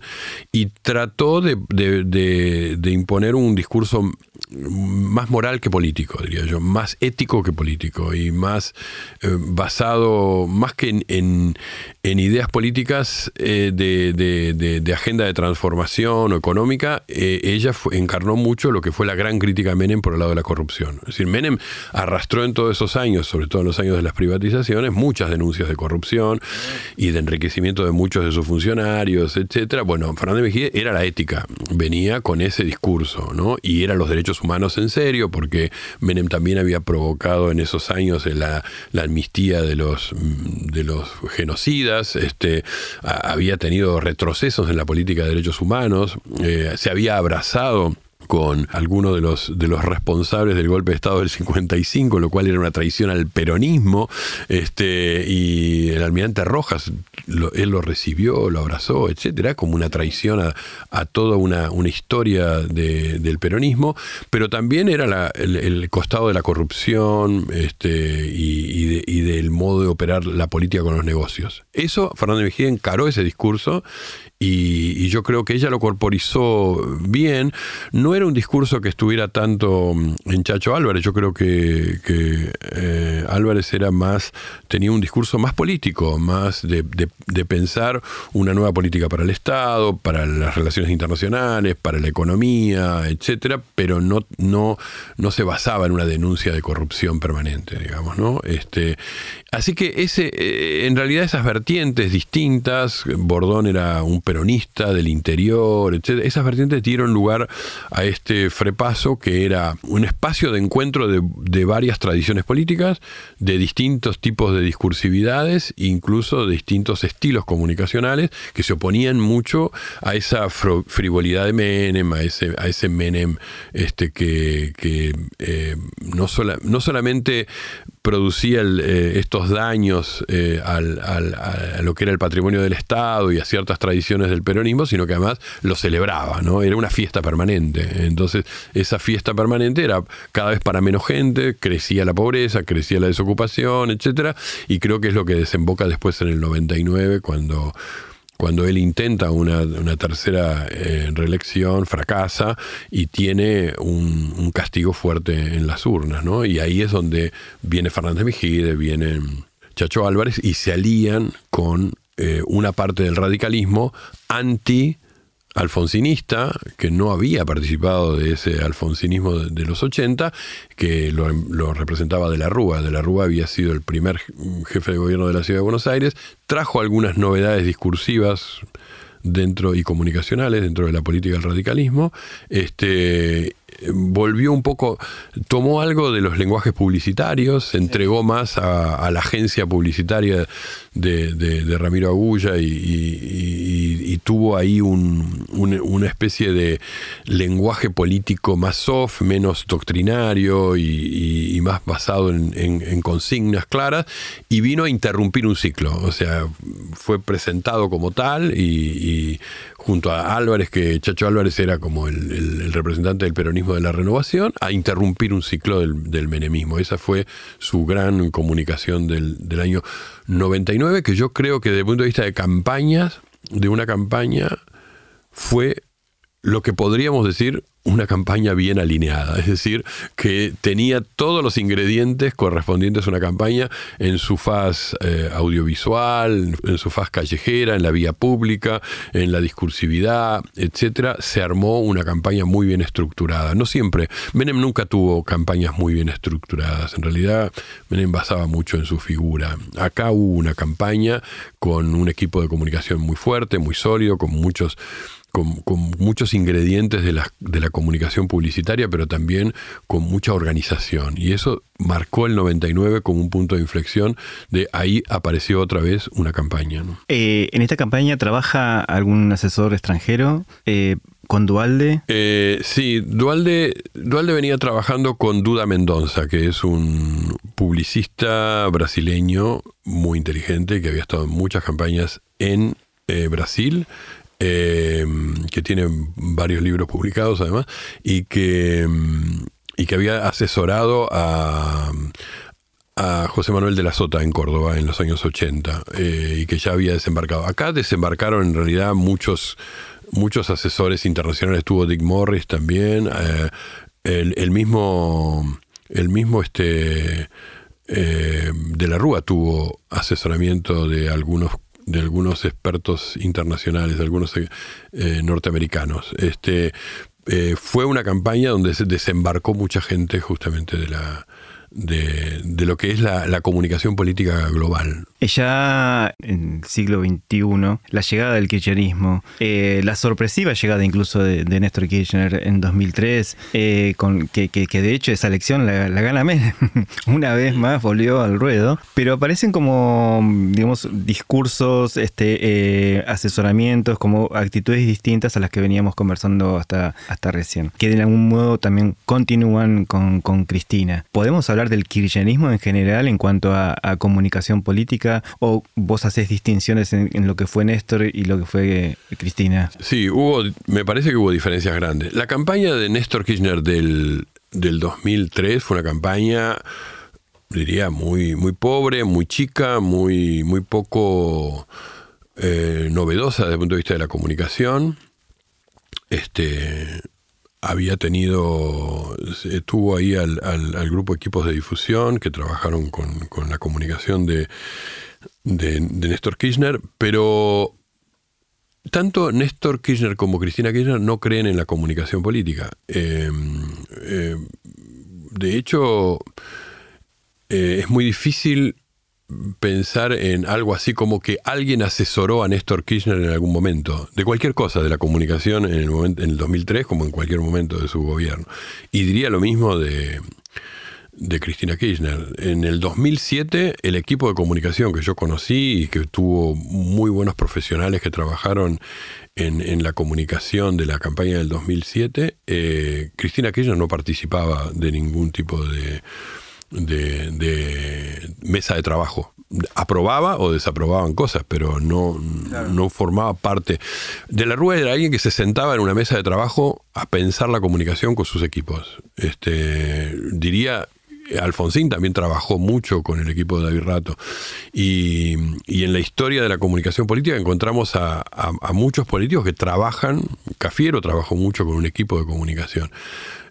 y trató de, de imponer un discurso más moral que político, diría yo, más ético que político y más eh, basado, más que en, en, ideas políticas eh, de, de, agenda de transformación o económica, eh, ella encarnó mucho lo que fue la gran crítica a Menem por el lado de la corrupción. Es decir, Menem arrastró en todos esos años, sobre todo en los años de las privatizaciones, muchas denuncias de corrupción y de enriquecimiento de muchos de sus funcionarios, etcétera. Bueno, Fernández Mejía era la ética, venía con ese discurso, ¿no? Y eran los derechos humanos en serio, porque Menem también había provocado en esos años la, la amnistía de los, de los genocidas, este, había tenido retrocesos en la política de derechos humanos, eh, se había abrazado con algunos de los, de los responsables del golpe de Estado del 55, lo cual era una traición al peronismo, este, y el almirante Rojas, él lo recibió, lo abrazó, etcétera, como una traición a, toda una, una historia del peronismo, pero también era el, costado de la corrupción este, y, del modo de operar la política con los negocios. Eso, Fernando Mejía encaró ese discurso y, yo creo que ella lo corporizó bien. No era un discurso que estuviera tanto mm, en Chacho Álvarez, yo creo que, eh, Álvarez era más, tenía un discurso más político, más de, pensar una nueva política para el Estado, para las relaciones internacionales, para la economía, etcétera, pero no, no, no se basaba en una denuncia de corrupción permanente, digamos, ¿no? Este, así que ese, eh, en realidad esas vertientes distintas, Bordón era un peronista del interior, etc. Esas vertientes dieron lugar a este frepaso que era un espacio de encuentro de, varias tradiciones políticas, de distintos tipos de discursividades, incluso de distintos estilos comunicacionales que se oponían mucho a esa frivolidad de Menem, a ese, Menem este, que, eh, no solamente producía eh, estos daños eh, al, a lo que era el patrimonio del Estado y a ciertas tradiciones del peronismo, sino que además lo celebraba, ¿no? Era una fiesta permanente. Entonces, esa fiesta permanente era cada vez para menos gente, crecía la pobreza, crecía la desocupación, etcétera, y creo que es lo que desemboca después en el 99 cuando cuando él intenta una, tercera eh, reelección, fracasa y tiene un, castigo fuerte en las urnas, ¿no? Y ahí es donde viene Fernández Mejide, viene Chacho Álvarez y se alían con eh, una parte del radicalismo anti alfonsinista, que no había participado de ese alfonsinismo de, los 80, que lo, lo, representaba de la Rúa. De la Rúa había sido el primer jefe de gobierno de la ciudad de Buenos Aires, trajo algunas novedades discursivas dentro y comunicacionales dentro de la política del radicalismo, este, volvió un poco, tomó algo de los lenguajes publicitarios, se entregó más a, la agencia publicitaria de, Ramiro Agulla y, tuvo ahí una especie de lenguaje político más soft, menos doctrinario y, más basado en, consignas claras, y vino a interrumpir un ciclo, o sea, fue presentado como tal y junto a Álvarez, que Chacho Álvarez era como el, representante del peronismo de la renovación, a interrumpir un ciclo del, menemismo. Esa fue su gran comunicación del, del año 99, que yo creo que desde el punto de vista de campañas, de una campaña, fue lo que podríamos decir una campaña bien alineada, es decir, que tenía todos los ingredientes correspondientes a una campaña en su faz eh, audiovisual, en su faz callejera, en la vía pública, en la discursividad, etcétera. Se armó una campaña muy bien estructurada. No siempre, Menem nunca tuvo campañas muy bien estructuradas. En realidad, Menem basaba mucho en su figura. Acá hubo una campaña con un equipo de comunicación muy fuerte, muy sólido, con muchos con, muchos ingredientes de la, de la, comunicación publicitaria, pero también con mucha organización. Y eso marcó el 99 como un punto de inflexión de ahí apareció otra vez una campaña. Eh, ¿En esta campaña trabaja algún asesor extranjero? Eh, ¿Con Dualde? Eh, sí, Dualde, Dualde venía trabajando con Duda Mendonza, que es un publicista brasileño muy inteligente que había estado en muchas campañas en Brasil eh, que tiene varios libros publicados además, y que, y que había asesorado a, José Manuel de la Sota en Córdoba en los años 80 eh, y que ya había desembarcado. Acá desembarcaron en realidad muchos, muchos asesores internacionales, estuvo Dick Morris también, eh, el, mismo, el mismo este, de la Rúa tuvo asesoramiento de algunos de algunos expertos internacionales, de algunos eh, norteamericanos. Este, eh, fue una campaña donde se desembarcó mucha gente justamente de la, de, de, lo que es la, la, comunicación política global. Ya en el siglo XXI, la llegada del kirchnerismo, eh, la sorpresiva llegada incluso de, Néstor Kirchner en 2003, eh, con, que, que, de hecho esa elección la, gana Menem, una vez más volvió al ruedo, pero aparecen como, digamos, discursos, este, eh, asesoramientos, como actitudes distintas a las que veníamos conversando hasta, hasta recién, que de algún modo también continúan con, con Cristina. ¿Podemos hablar del kirchnerismo en general en cuanto a comunicación política? o vos haces distinciones en, lo que fue Néstor y lo que fue Cristina? Sí, hubo, me parece que hubo diferencias grandes. La campaña de Néstor Kirchner del, 2003 fue una campaña diría muy muy pobre, muy chica, muy muy poco eh, novedosa desde el punto de vista de la comunicación. Este había tenido, tuvo ahí al, al, grupo de equipos de difusión que trabajaron con, con la comunicación de, de, Néstor Kirchner, pero tanto Néstor Kirchner como Cristina Kirchner no creen en la comunicación política. Em, em, de hecho, eh, es muy difícil pensar en algo así como que alguien asesoró a Néstor Kirchner en algún momento, de cualquier cosa, de la comunicación en el, momento, en el 2003 como en cualquier momento de su gobierno. Y diría lo mismo de, de Cristina Kirchner. En el 2007, el equipo de comunicación que yo conocí y que tuvo muy buenos profesionales que trabajaron en, la comunicación de la campaña del 2007, eh, Cristina Kirchner no participaba de ningún tipo de, de, mesa de trabajo. Aprobaba o desaprobaban cosas, pero no, no formaba parte. De la Rúa era alguien que se sentaba en una mesa de trabajo a pensar la comunicación con sus equipos. Este, diría, Alfonsín también trabajó mucho con el equipo de David Rato. Y, en la historia de la comunicación política encontramos a, a muchos políticos que trabajan, Cafiero trabajó mucho con un equipo de comunicación.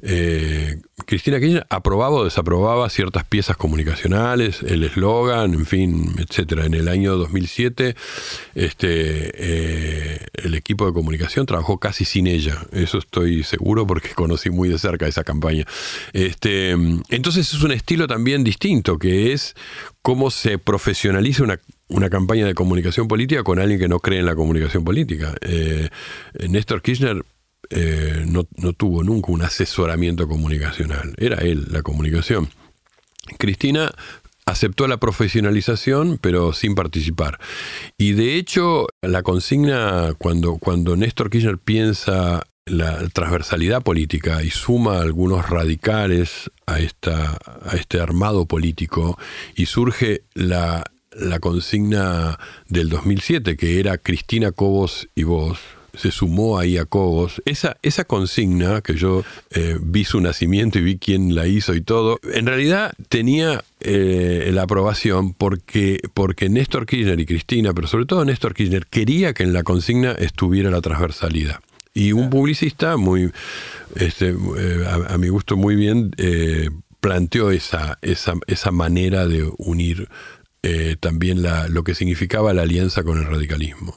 Eh, Cristina Kirchner aprobaba o desaprobaba ciertas piezas comunicacionales, el eslogan, en fin, etcétera. En el año 2007, este, eh, el equipo de comunicación trabajó casi sin ella. Eso estoy seguro porque conocí muy de cerca esa campaña. Este, entonces es un estilo también distinto, que es cómo se profesionaliza una, campaña de comunicación política con alguien que no cree en la comunicación política. Eh, Néstor Kirchner eh, no, tuvo nunca un asesoramiento comunicacional, era él la comunicación. Cristina aceptó la profesionalización, pero sin participar. Y de hecho, la consigna, cuando, cuando Néstor Kirchner piensa la transversalidad política y suma algunos radicales a, esta, a este armado político y surge la, la consigna del 2007, que era Cristina Cobos y vos, se sumó ahí a Cobos. Esa, esa consigna, que yo eh, vi su nacimiento y vi quién la hizo y todo, en realidad tenía eh, la aprobación porque, porque Néstor Kirchner y Cristina, pero sobre todo Néstor Kirchner, quería que en la consigna estuviera la transversalidad. Y un publicista muy, este, eh, a, mi gusto muy bien, planteó esa, esa, esa manera de unir eh, también lo que significaba la alianza con el radicalismo.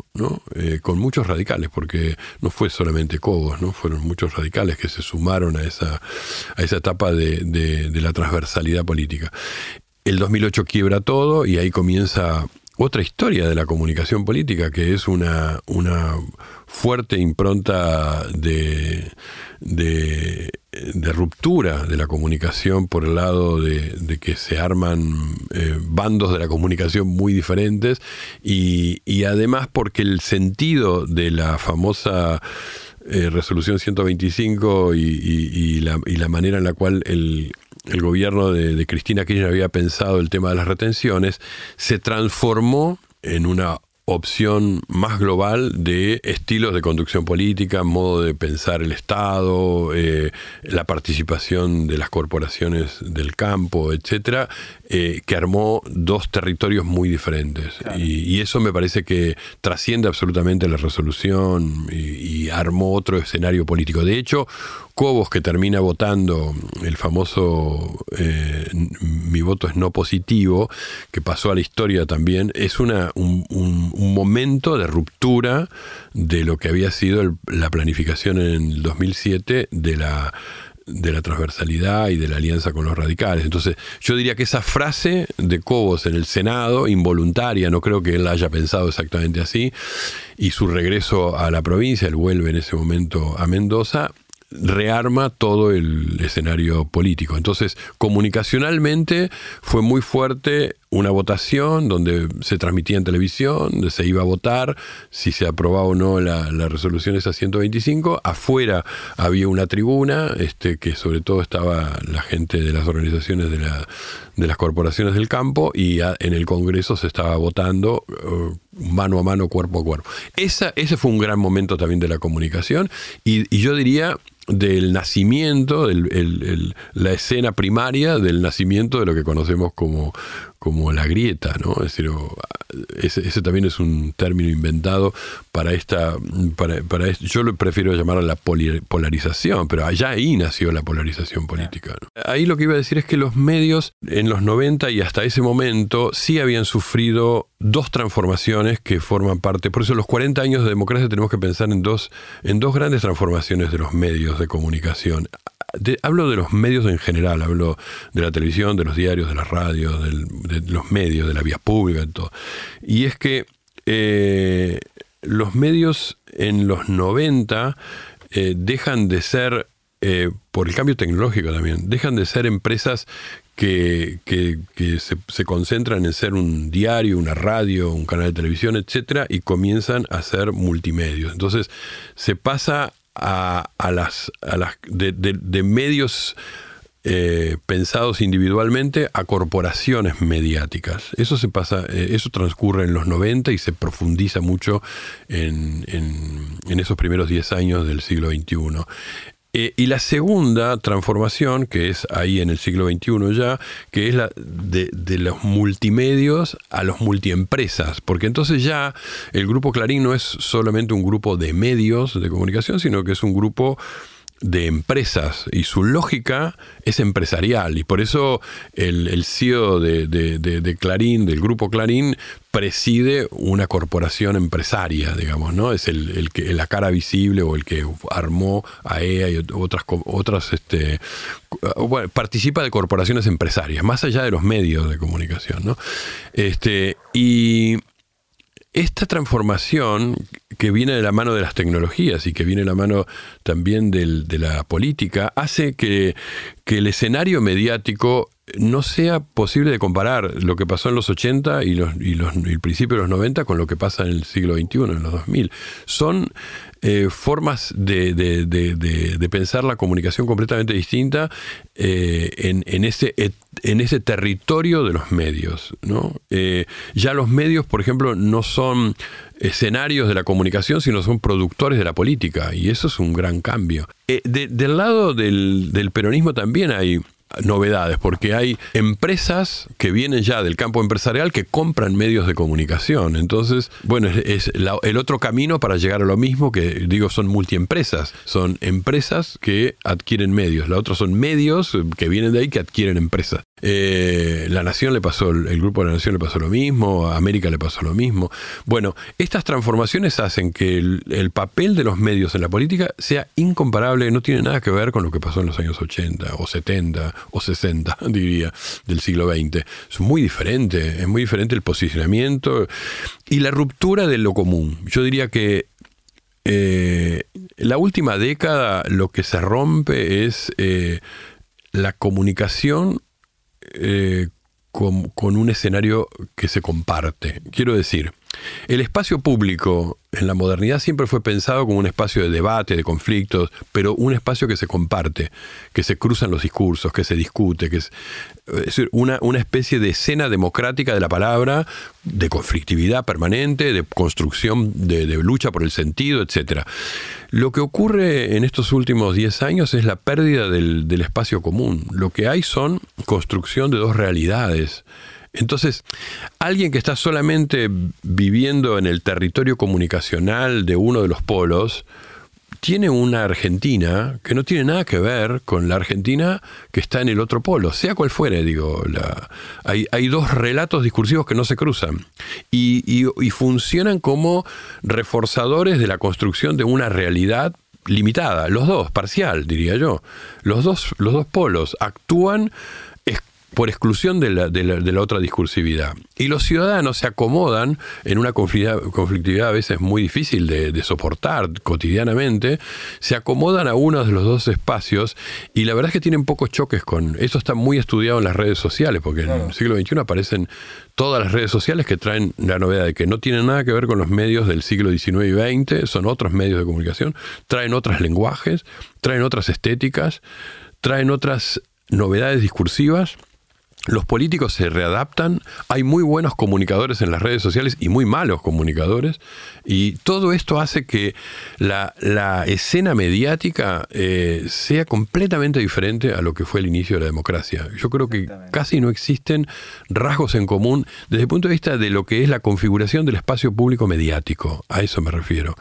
Eh, con muchos radicales, porque no fue solamente Cobos, fueron muchos radicales que se sumaron a esa, a esa etapa de, de la transversalidad política. El 2008 quiebra todo y ahí comienza otra historia de la comunicación política, que es una, una fuerte impronta de, de, ruptura de la comunicación por el lado de, que se arman eh, bandos de la comunicación muy diferentes y, además porque el sentido de la famosa eh, resolución 125 y, la, y la manera en la cual el, el gobierno de, de, Cristina Kirchner había pensado el tema de las retenciones, se transformó en una opción más global de estilos de conducción política, modo de pensar el Estado, eh, la participación de las corporaciones del campo, etcétera, eh, que armó dos territorios muy diferentes. Y, eso me parece que trasciende absolutamente la resolución y, armó otro escenario político. De hecho, Cobos, que termina votando el famoso eh, mi voto es no positivo, que pasó a la historia también, es una, un, momento de ruptura de lo que había sido la planificación en el 2007 de la de la transversalidad y de la alianza con los radicales. Entonces, yo diría que esa frase de Cobos en el Senado, involuntaria, no creo que él haya pensado exactamente así, y su regreso a la provincia, él vuelve en ese momento a Mendoza, rearma todo el escenario político. Entonces, comunicacionalmente fue muy fuerte una votación donde se transmitía en televisión, donde se iba a votar si se aprobaba o no la, resolución esa 125. Afuera había una tribuna, este, que sobre todo estaba la gente de las organizaciones de, la, de las corporaciones del campo, y en el Congreso se estaba votando uh, mano a mano, cuerpo a cuerpo. Esa, ese fue un gran momento también de la comunicación, y, yo diría del nacimiento, la escena primaria del nacimiento de lo que conocemos como la grieta, ¿no? Es decir, ese, también es un término inventado para esta, para, para yo lo prefiero llamar la polarización, pero allá ahí nació la polarización política. Ahí lo que iba a decir es que los medios en los 90 y hasta ese momento sí habían sufrido dos transformaciones que forman parte, por eso los 40 años de democracia tenemos que pensar en dos, en dos grandes transformaciones de los medios de comunicación hablo de los medios en general, hablo de la televisión, de los diarios, de las radios, de los medios, de la vía pública, y todo. Y es que eh, los medios en los 90 eh, dejan de ser, eh, por el cambio tecnológico también, dejan de ser empresas que, se, se, concentran en ser un diario, una radio, un canal de televisión, etcétera, y comienzan a ser multimedios. Entonces se pasa a, las, a las de, medios eh, pensados individualmente a corporaciones mediáticas. Eso se pasa, eh, eso transcurre en los 90 y se profundiza mucho en, en esos primeros 10 años del siglo XXI. Eh, y la segunda transformación, que es ahí en el siglo XXI ya, que es la de, de, los multimedios a los multiempresas, porque entonces ya el grupo Clarín no es solamente un grupo de medios de comunicación, sino que es un grupo de empresas y su lógica es empresarial y por eso el, el CEO de, de, Clarín, del grupo Clarín, preside una corporación empresaria, digamos, ¿no? Es el, el que, la cara visible o el que armó a EA y otras, otras este, participa de corporaciones empresarias, más allá de los medios de comunicación, ¿no? Este, y esta transformación que viene de la mano de las tecnologías y que viene de la mano también de la política hace que, el escenario mediático no sea posible de comparar lo que pasó en los 80 y, los, y, los, el principio de los 90 con lo que pasa en el siglo XXI, en los 2000. Son eh, formas de, de, pensar la comunicación completamente distinta eh, en, en, ese, en ese territorio de los medios. ¿no? Eh, ya los medios, por ejemplo, no son escenarios de la comunicación, sino son productores de la política, y eso es un gran cambio. del lado del, del peronismo también hay novedades, porque hay empresas que vienen ya del campo empresarial que compran medios de comunicación. Entonces, bueno, es, el otro camino para llegar a lo mismo que digo son multiempresas. Son empresas que adquieren medios. La otra son medios que vienen de ahí que adquieren empresas. Eh, la Nación le pasó, el grupo de la Nación le pasó lo mismo, a América le pasó lo mismo. Bueno, estas transformaciones hacen que el, papel de los medios en la política sea incomparable, no tiene nada que ver con lo que pasó en los años 80 o 70 o 60, diría, del siglo XX. Es muy diferente, es muy diferente el posicionamiento y la ruptura de lo común. Yo diría que eh, la última década lo que se rompe es eh, la comunicación eh, con, un escenario que se comparte. Quiero decir, el espacio público en la modernidad siempre fue pensado como un espacio de debate, de conflictos, pero un espacio que se comparte, que se cruzan los discursos, que se discute, que es, una, especie de escena democrática de la palabra, de conflictividad permanente, de construcción, de, lucha por el sentido, etc. Lo que ocurre en estos últimos 10 años es la pérdida del espacio común. Lo que hay son construcción de dos realidades entonces, alguien que está solamente viviendo en el territorio comunicacional de uno de los polos, tiene una Argentina que no tiene nada que ver con la Argentina que está en el otro polo, sea cual fuere, digo. hay, dos relatos discursivos que no se cruzan y, funcionan como reforzadores de la construcción de una realidad limitada, los dos, parcial, diría yo. Los dos, los dos polos actúan por exclusión de la, de, la, otra discursividad. Y los ciudadanos se acomodan en una conflictividad, a veces muy difícil de, soportar cotidianamente, se acomodan a uno de los dos espacios y la verdad es que tienen pocos choques con... Esto está muy estudiado en las redes sociales, porque en el siglo XXI aparecen todas las redes sociales que traen la novedad de que no tienen nada que ver con los medios del siglo XIX y XX, son otros medios de comunicación, traen otros lenguajes, traen otras estéticas, traen otras novedades discursivas los políticos se readaptan, hay muy buenos comunicadores en las redes sociales y muy malos comunicadores, y todo esto hace que la, escena mediática eh, sea completamente diferente a lo que fue el inicio de la democracia. Yo creo que casi no existen rasgos en común desde el punto de vista de lo que es la configuración del espacio público mediático, a eso me refiero.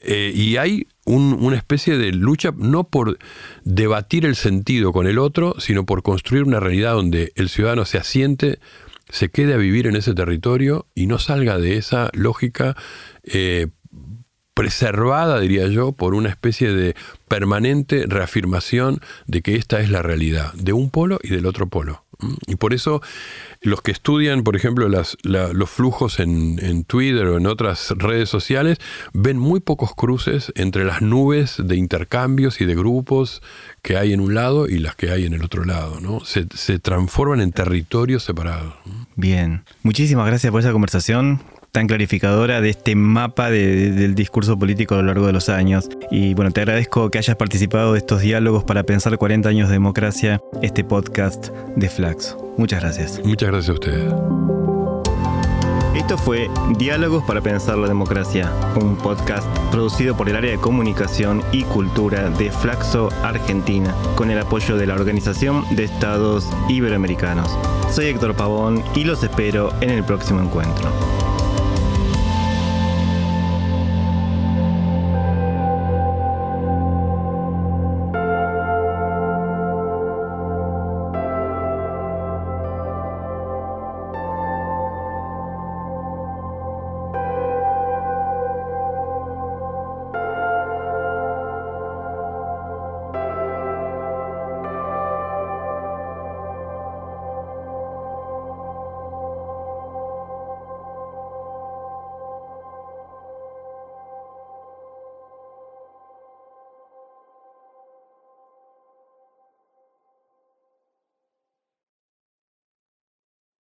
Eh, y hay una especie de lucha no por debatir el sentido con el otro, sino por construir una realidad donde el ciudadano se asiente, se quede a vivir en ese territorio y no salga de esa lógica eh, preservada, diría yo, por una especie de permanente reafirmación de que esta es la realidad, de un polo y del otro polo. Y por eso los que estudian, por ejemplo, las, los flujos en, Twitter o en otras redes sociales, ven muy pocos cruces entre las nubes de intercambios y de grupos que hay en un lado y las que hay en el otro lado. ¿no? Se, se transforman en territorios separados. Bien, muchísimas gracias por esa conversación tan clarificadora de este mapa del discurso político a lo largo de los años. Y bueno, te agradezco que hayas participado de estos diálogos para pensar 40 años de democracia, este podcast de Flaxo. Muchas gracias. Muchas gracias a ustedes. Esto fue Diálogos para Pensar la Democracia, un podcast producido por el área de comunicación y cultura de Flaxo Argentina, con el apoyo de la Organización de Estados Iberoamericanos. Soy Héctor Pavón y los espero en el próximo encuentro.